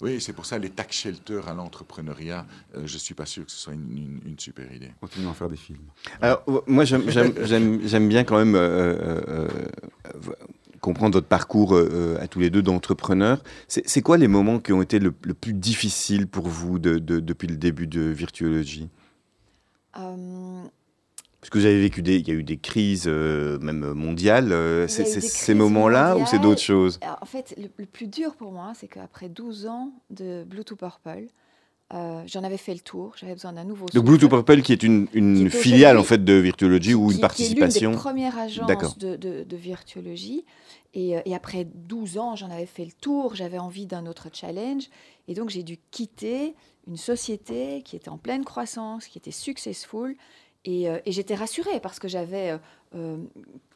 Oui, c'est pour ça les tax shelters à l'entrepreneuriat, euh, je ne suis pas sûr que ce soit une, super idée. Continuons à faire des films. Alors, moi, j'aime bien quand même euh, comprendre votre parcours euh, euh, à tous les deux d'entrepreneurs. C'est quoi les moments qui ont été le, plus difficiles pour vous de, depuis le début de Virtuologie euh... Parce que vous avez vécu des, il y a eu des crises euh, même mondiales. c'est ces moments-là ou c'est d'autres choses? En fait, le, plus dur pour moi, c'est qu'après 12 ans de Bluetooth Purple, j'en avais fait le tour, j'avais besoin d'un nouveau. Donc Bluetooth Purple, qui est une, une filiale en fait de Virtuology ou une participation. Qui est l'une des premières agences de, de, de Virtuology. Euh, et, après 12 ans, j'en avais fait le tour, j'avais envie d'un autre challenge. Et donc, j'ai dû quitter une société qui était en pleine croissance, qui était successful. Et, euh, j'étais rassurée parce que j'avais euh,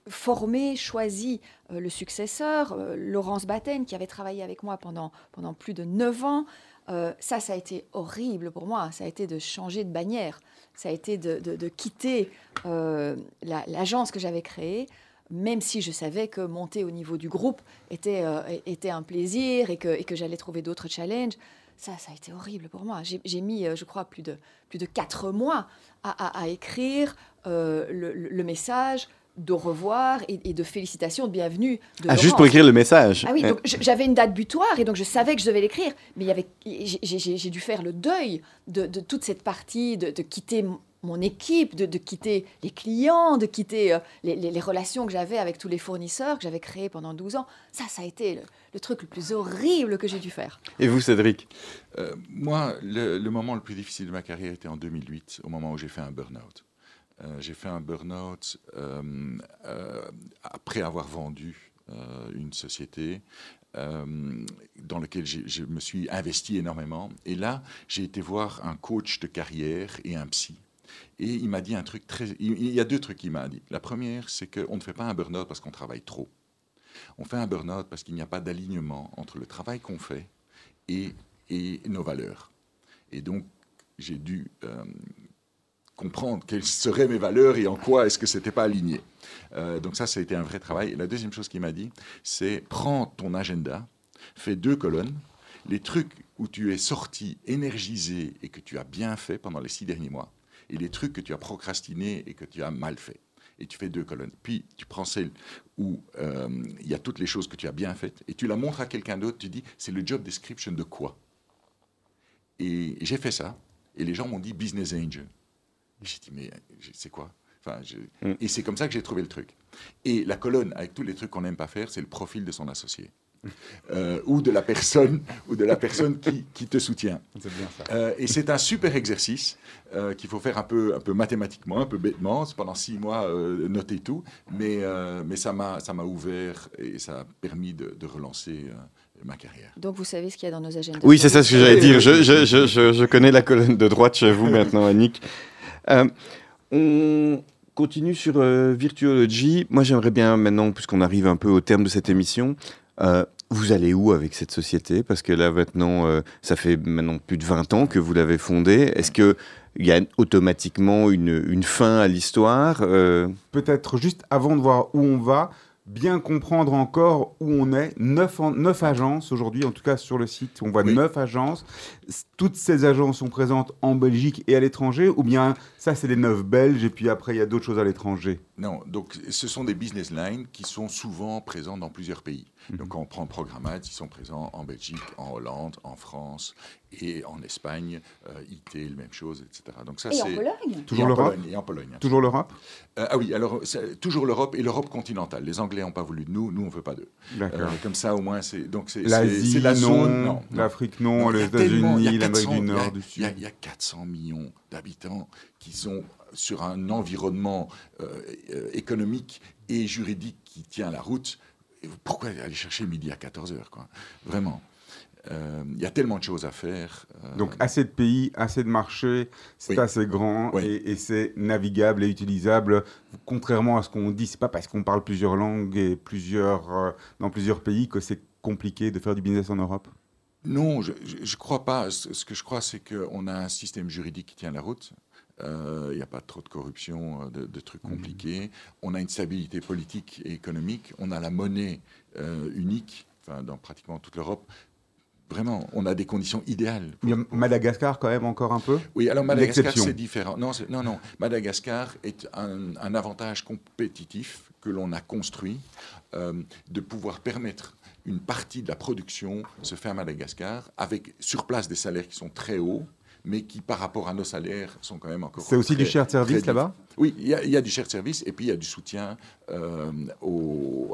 formé, choisi le successeur, Laurence Batten, qui avait travaillé avec moi pendant, pendant plus de 9 ans. Ça, ça a été horrible pour moi. Ça a été de changer de bannière. Ça a été de, quitter l'agence que j'avais créée même si je savais que monter au niveau du groupe était, euh, un plaisir et que, j'allais trouver d'autres challenges. Ça, ça a été horrible pour moi. J'ai mis, euh, je crois, plus de, plus de quatre mois à, écrire euh, le, message d'au revoir et, de félicitations, de bienvenue. ah, juste pour écrire le message. Ah oui, donc j'avais une date butoir et donc je savais que je devais l'écrire. Mais j'ai dû faire le deuil de, toute cette partie, de, quitter mon équipe, de, quitter les clients, de quitter euh, les, relations que j'avais avec tous les fournisseurs que j'avais créés pendant 12 ans. Ça, ça a été le, truc le plus horrible que j'ai dû faire. Et vous, Cédric? Euh, Moi, le, moment le plus difficile de ma carrière était en 2008, au moment où j'ai fait un burn-out. Euh, j'ai fait un burn-out après avoir vendu une société dans laquelle je me suis investi énormément. Et là, j'ai été voir un coach de carrière et un psy et il m'a dit un truc très... Il y a deux trucs qu'il m'a dit. La première, c'est qu'on ne fait pas un burn-out parce qu'on travaille trop. On fait un burn-out parce qu'il n'y a pas d'alignement entre le travail qu'on fait et, nos valeurs. Et donc, j'ai dû euh, comprendre quelles seraient mes valeurs et en quoi est-ce que ce n'était pas aligné. Euh, donc ça, ça a été un vrai travail. Et la deuxième chose qu'il m'a dit, c'est prends ton agenda, fais deux colonnes, les trucs où tu es sorti énergisé et que tu as bien fait pendant les six derniers mois, et les trucs que tu as procrastinés et que tu as mal fait. Et tu fais deux colonnes. Puis tu prends celle où euh, il y a toutes les choses que tu as bien faites et tu la montres à quelqu'un d'autre. Tu dis, c'est le job description de quoi? Et j'ai fait ça. Et les gens m'ont dit business angel. J'ai dit, mais c'est quoi? Enfin, mm. Et c'est comme ça que j'ai trouvé le truc. Et la colonne avec tous les trucs qu'on n'aime pas faire, c'est le profil de son associé. Euh, ou de la personne ou de la personne qui, qui te soutient. Euh, et c'est un super exercice euh, qu'il faut faire un peu, un peu mathématiquement, un peu bêtement. Pendant six mois, noter tout. Mais, mais ça m'a ça m'a ouvert et ça a permis de, de relancer ma carrière. Donc vous savez ce qu'il y a dans nos agendas. Oui, c'est ça ce que j'allais dire. Je, je, je, je, connais la colonne de droite chez vous maintenant, Annick. On continue sur Virtuology. Moi, j'aimerais bien maintenant, puisqu'on arrive un peu au terme de cette émission, euh, vous allez où avec cette société? Parce que là, maintenant, euh, ça fait maintenant plus de 20 ans que vous l'avez fondée. Est-ce qu'il y a automatiquement une, fin à l'histoire euh? Peut-être juste avant de voir où on va, bien comprendre encore où on est. Neuf, neuf agences aujourd'hui, en tout cas sur le site, on voit neuf agences. Toutes ces agences sont présentes en Belgique et à l'étranger, ou bien ça, c'est les neuf belges, et puis après, il y a d'autres choses à l'étranger? Non, donc ce sont des business lines qui sont souvent présents dans plusieurs pays. Mhm. Donc quand on prend Programmat, ils sont présents en Belgique, en Hollande, en France et en Espagne, euh, IT, même chose, etc. Donc ça, et en Pologne Toujours l'Europe Et en Pologne. Toujours l'Europe euh, Ah oui, alors toujours l'Europe et l'Europe continentale. Les Anglais n'ont pas voulu de nous, nous on ne veut pas d'eux. Euh, comme ça au moins, c'est donc c'est l'Asie, la zone, non, l'Afrique non, les États-Unis, l'Amérique du Nord, du Sud. Il y, a 400 millions d'habitants qui sont sur un environnement économique et juridique qui tient la route pourquoi aller chercher midi à 14h quoi? Vraiment. Euh, il y a tellement de choses à faire. Euh. Donc assez de pays, assez de marchés, c'est assez grand et, c'est navigable et utilisable. Contrairement à ce qu'on dit, c'est pas parce qu'on parle plusieurs langues et plusieurs, euh, dans plusieurs pays que c'est compliqué de faire du business en Europe? Non, je ne crois pas. Ce que je crois, c'est qu'on a un système juridique qui tient la route. Il euh, n'y a pas trop de corruption, euh, de, trucs mhm. compliqués. On a une stabilité politique et économique. On a la monnaie euh, unique dans pratiquement toute l'Europe. Vraiment, on a des conditions idéales. Madagascar, quand même, encore un peu? Oui, alors Madagascar, c'est différent. Non, non, non. Madagascar est un, avantage compétitif que l'on a construit de pouvoir permettre une partie de la production se fait à Madagascar, avec sur place des salaires qui sont très hauts, mais qui, par rapport à nos salaires, sont quand même encore. C'est aussi du shared service là-bas Oui, il y, a du shared service et puis il y a du soutien euh,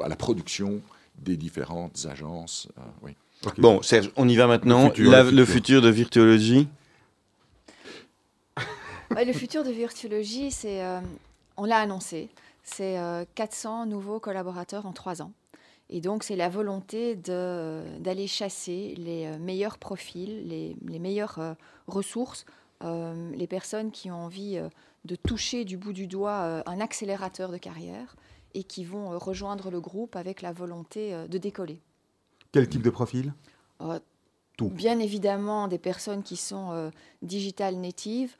à la production des différentes agences. Euh, oui. Bon, Serge, on y va maintenant. Le futur, de Virtuologie Le futur de Virtuologie, c'est, euh, on l'a annoncé, c'est 400 nouveaux collaborateurs en trois ans. Et donc, c'est la volonté d'aller chasser les euh, meilleurs profils, les, meilleures euh, ressources, euh, les personnes qui ont envie de toucher du bout du doigt un accélérateur de carrière et qui vont rejoindre le groupe avec la volonté de décoller. Quel type de profil? Tout. Bien évidemment, des personnes qui sont digital natives,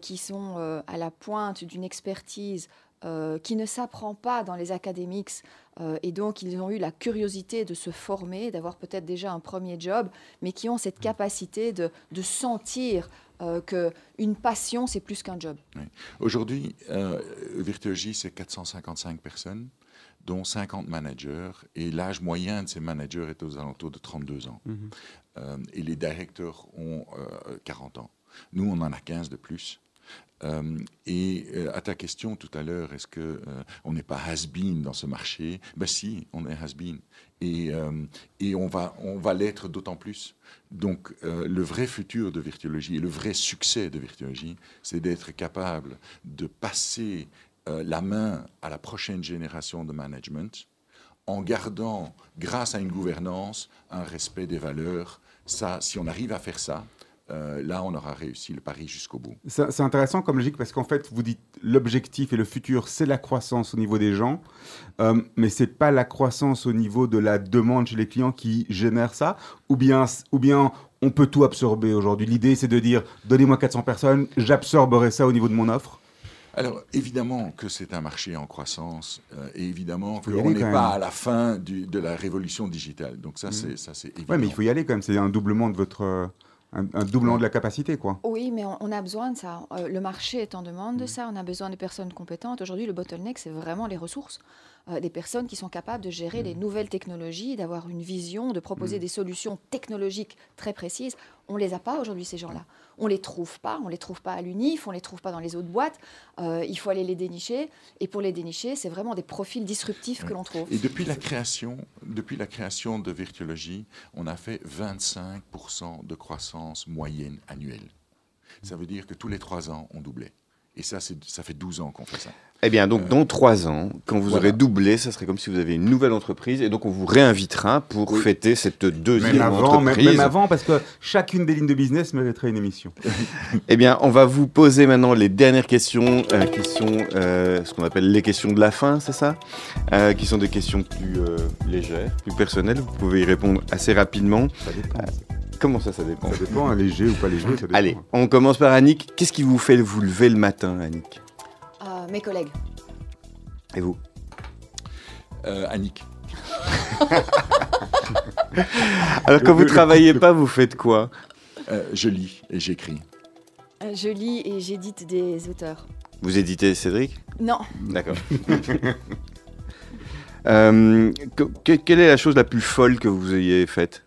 qui sont à la pointe d'une expertise qui ne s'apprend pas dans les académiques euh, et donc, ils ont eu la curiosité de se former, d'avoir peut-être déjà un premier job, mais qui ont cette capacité de, sentir euh, qu'une passion, c'est plus qu'un job. Aujourd'hui, euh, Virtuogie, c'est 455 personnes, dont 50 managers, et l'âge moyen de ces managers est aux alentours de 32 ans. Mhm. Euh, et les directeurs ont 40 ans. Nous, on en a 15 de plus. Euh, et euh, à ta question tout à l'heure, est-ce que euh, on n'est pas has-been dans ce marché? Ben si, on est has-been. Et, et on va, on va l'être d'autant plus. Donc le vrai futur de Virtuologie et le vrai succès de Virtuologie, c'est d'être capable de passer la main à la prochaine génération de management en gardant, grâce à une gouvernance, un respect des valeurs. Ça, si on arrive à faire ça, euh, là, on aura réussi le pari jusqu'au bout. C'est intéressant comme logique parce qu'en fait, vous dites l'objectif et le futur, c'est la croissance au niveau des gens, euh, mais c'est pas la croissance au niveau de la demande chez les clients qui génère ça, ou bien, ou bien on peut tout absorber aujourd'hui. L'idée, c'est de dire, donnez-moi 400 personnes, j'absorberai ça au niveau de mon offre. Alors, évidemment que c'est un marché en croissance, euh, et évidemment qu'on n'est pas à la fin de la révolution digitale. Donc ça, mmh. c'est évident. Oui, mais il faut y aller quand même. C'est un doublement de votre un, doublement de la capacité, quoi. Oui, mais on, a besoin de ça. Euh, le marché est en demande de mm. ça. On a besoin de personnes compétentes. Aujourd'hui, le bottleneck, c'est vraiment les ressources. Euh, des personnes qui sont capables de gérer mm. les nouvelles technologies, d'avoir une vision, de proposer mm. des solutions technologiques très précises. On les a pas aujourd'hui, ces gens-là. On les trouve pas. On les trouve pas à l'UNIF, on les trouve pas dans les autres boîtes. Euh, il faut aller les dénicher. Et pour les dénicher, c'est vraiment des profils disruptifs que l'on trouve. Et depuis la création, depuis la création de Virtuologie, on a fait 25% de croissance moyenne annuelle. Ça veut dire que tous les trois ans, on doublait. Et ça, ça fait 12 ans qu'on fait ça. Eh bien, donc, dans trois ans, quand vous aurez doublé, ça serait comme si vous avez une nouvelle entreprise, et donc on vous réinvitera pour fêter cette deuxième même avant, entreprise. Même, avant, parce que chacune des lignes de business mériterait une émission. eh bien, on va vous poser maintenant les dernières questions, euh, qui sont euh, ce qu'on appelle les questions de la fin, c'est ça? Euh, Qui sont des questions plus légères, plus personnelles. Vous pouvez y répondre assez rapidement. Ça dépend. Comment ça, ça dépend? Ça dépend, un léger ou pas léger, ça dépend. Allez, on commence par Annick. Qu'est-ce qui vous fait vous lever le matin, Annick? Euh, mes collègues. Et vous euh, Annick. Alors quand vous travaillez pas, vous faites quoi? Euh, Je lis et j'écris. je lis et j'édite des auteurs. Vous éditez Cédric? Non. D'accord. quelle est la chose la plus folle que vous ayez faite?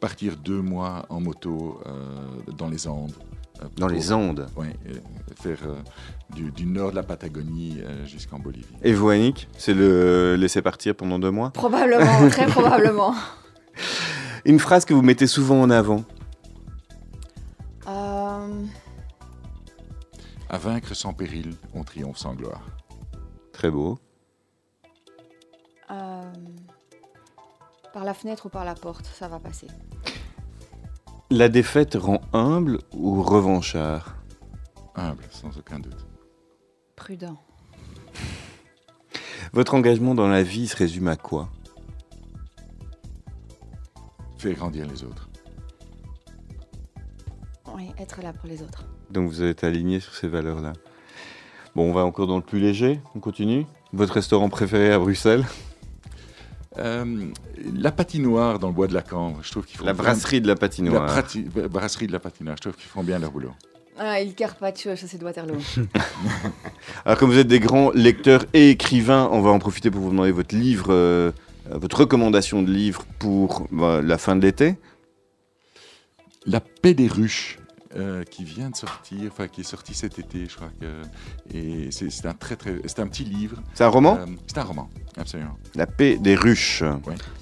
Partir deux mois en moto dans les Andes. Dans les Andes Oui, faire du, nord de la Patagonie euh, jusqu'en Bolivie. Et vous, Annick C'est le laisser partir pendant deux mois? Probablement, très probablement. Une phrase que vous mettez souvent en avant euh... À vaincre sans péril, on triomphe sans gloire. Très beau. Euh... Par la fenêtre ou par la porte, ça va passer. La défaite rend humble ou revanchard? Humble, sans aucun doute prudent. Votre engagement dans la vie se résume à quoi? Faire grandir les autres. Oui, être là pour les autres. Donc vous êtes aligné sur ces valeurs-là. Bon, on va encore dans le plus léger. On continue. Votre restaurant préféré à Bruxelles? Euh, la patinoire dans le bois de la Cambre, je trouve qu'ils La brasserie de la patinoire. La brasserie de la patinoire, je trouve qu'ils font bien leur boulot. Ah, il Carpaccio, ça c'est de Waterloo. Alors, comme vous êtes des grands lecteurs et écrivains, on va en profiter pour vous demander votre livre, euh, votre recommandation de livre pour bah, la fin de l'été. La paix des ruches euh, qui vient de sortir, enfin qui est sorti cet été, je crois que. Et c'est un très très, c'est un petit livre. C'est un roman. Euh, c'est un roman, absolument. La paix des ruches.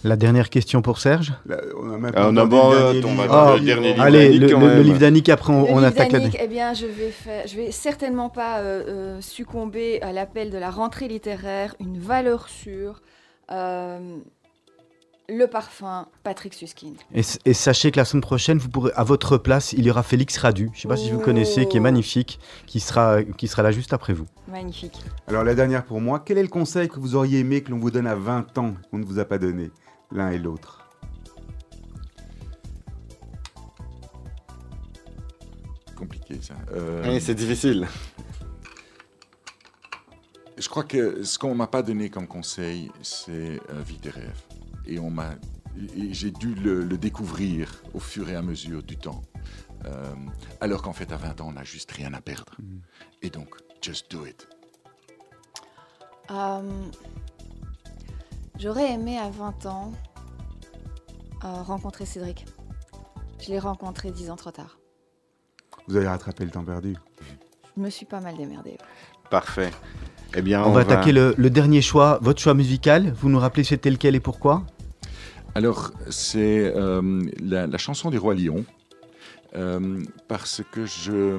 La dernière question pour Serge. on a même ah, on aborde le dernier livre. Allez, le, livre d'Annick. Après, on, attaque la. Eh bien, je vais faire, je vais certainement pas euh, succomber à l'appel de la rentrée littéraire. Une valeur sûre. Le parfum, Patrick Susskind. Et, sachez que la semaine prochaine, vous pourrez, à votre place, il y aura Félix Radu. Je ne sais pas si vous connaissez, qui est magnifique, qui sera, qui sera là juste après vous. Magnifique. Alors la dernière pour moi, quel est le conseil que vous auriez aimé que l'on vous donne à 20 ans, qu'on ne vous a pas donné, l'un et l'autre? Compliqué ça. Euh, c'est difficile. Je crois que ce qu'on m'a pas donné comme conseil, c'est euh, vite et rêves et on m'a j'ai dû le, découvrir au fur et à mesure du temps. Euh, alors qu'en fait, à 20 ans, on n'a juste rien à perdre. Mm. Et donc, just do it. Euh, j'aurais aimé à 20 ans rencontrer Cédric. Je l'ai rencontré 10 ans trop tard. Vous avez rattrapé le temps perdu. Je me suis pas mal démerdée. Parfait. Eh bien, on, va, attaquer le, dernier choix, votre choix musical. Vous nous rappelez c'était lequel et pourquoi? Alors, c'est euh, la, chanson du Roi Lion, euh, parce que je,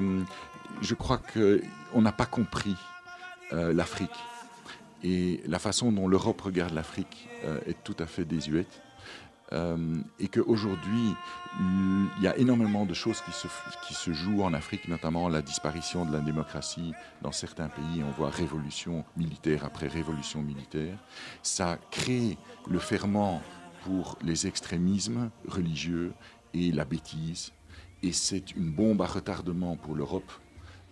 je crois qu'on n'a pas compris euh, l'Afrique. Et la façon dont l'Europe regarde l'Afrique est tout à fait désuète. Euh, et qu'aujourd'hui, il y a énormément de choses qui se, jouent en Afrique, notamment la disparition de la démocratie dans certains pays. On voit révolution militaire après révolution militaire. Ça crée le ferment pour les extrémismes religieux et la bêtise. Et c'est une bombe à retardement pour l'Europe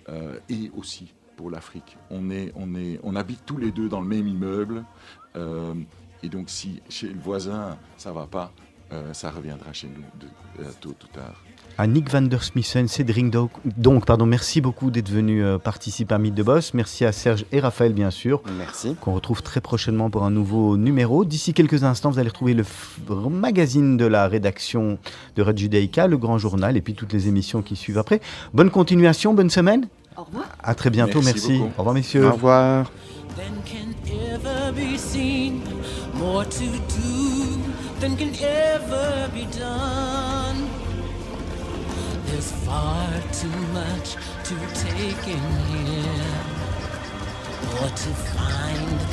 euh, et aussi pour l'Afrique. On, est, on, est, on habite tous les deux dans le même immeuble. Euh, et donc, si chez le voisin, ça ne va pas, euh, ça reviendra chez nous de, euh, tôt ou tard. À Nick van der Smissen, Cédric donc, pardon, merci beaucoup d'être venu euh, participer à Mythe de Boss. Merci à Serge et Raphaël, bien sûr. Merci. Qu'on retrouve très prochainement pour un nouveau numéro. D'ici quelques instants, vous allez retrouver le magazine de la rédaction de Red Judaica, le grand journal, et puis toutes les émissions qui suivent après. Bonne continuation, bonne semaine. Au revoir. À très bientôt, merci. Au revoir, messieurs. Au revoir. More to do than can ever be done. There's far too much to take in here, or to find.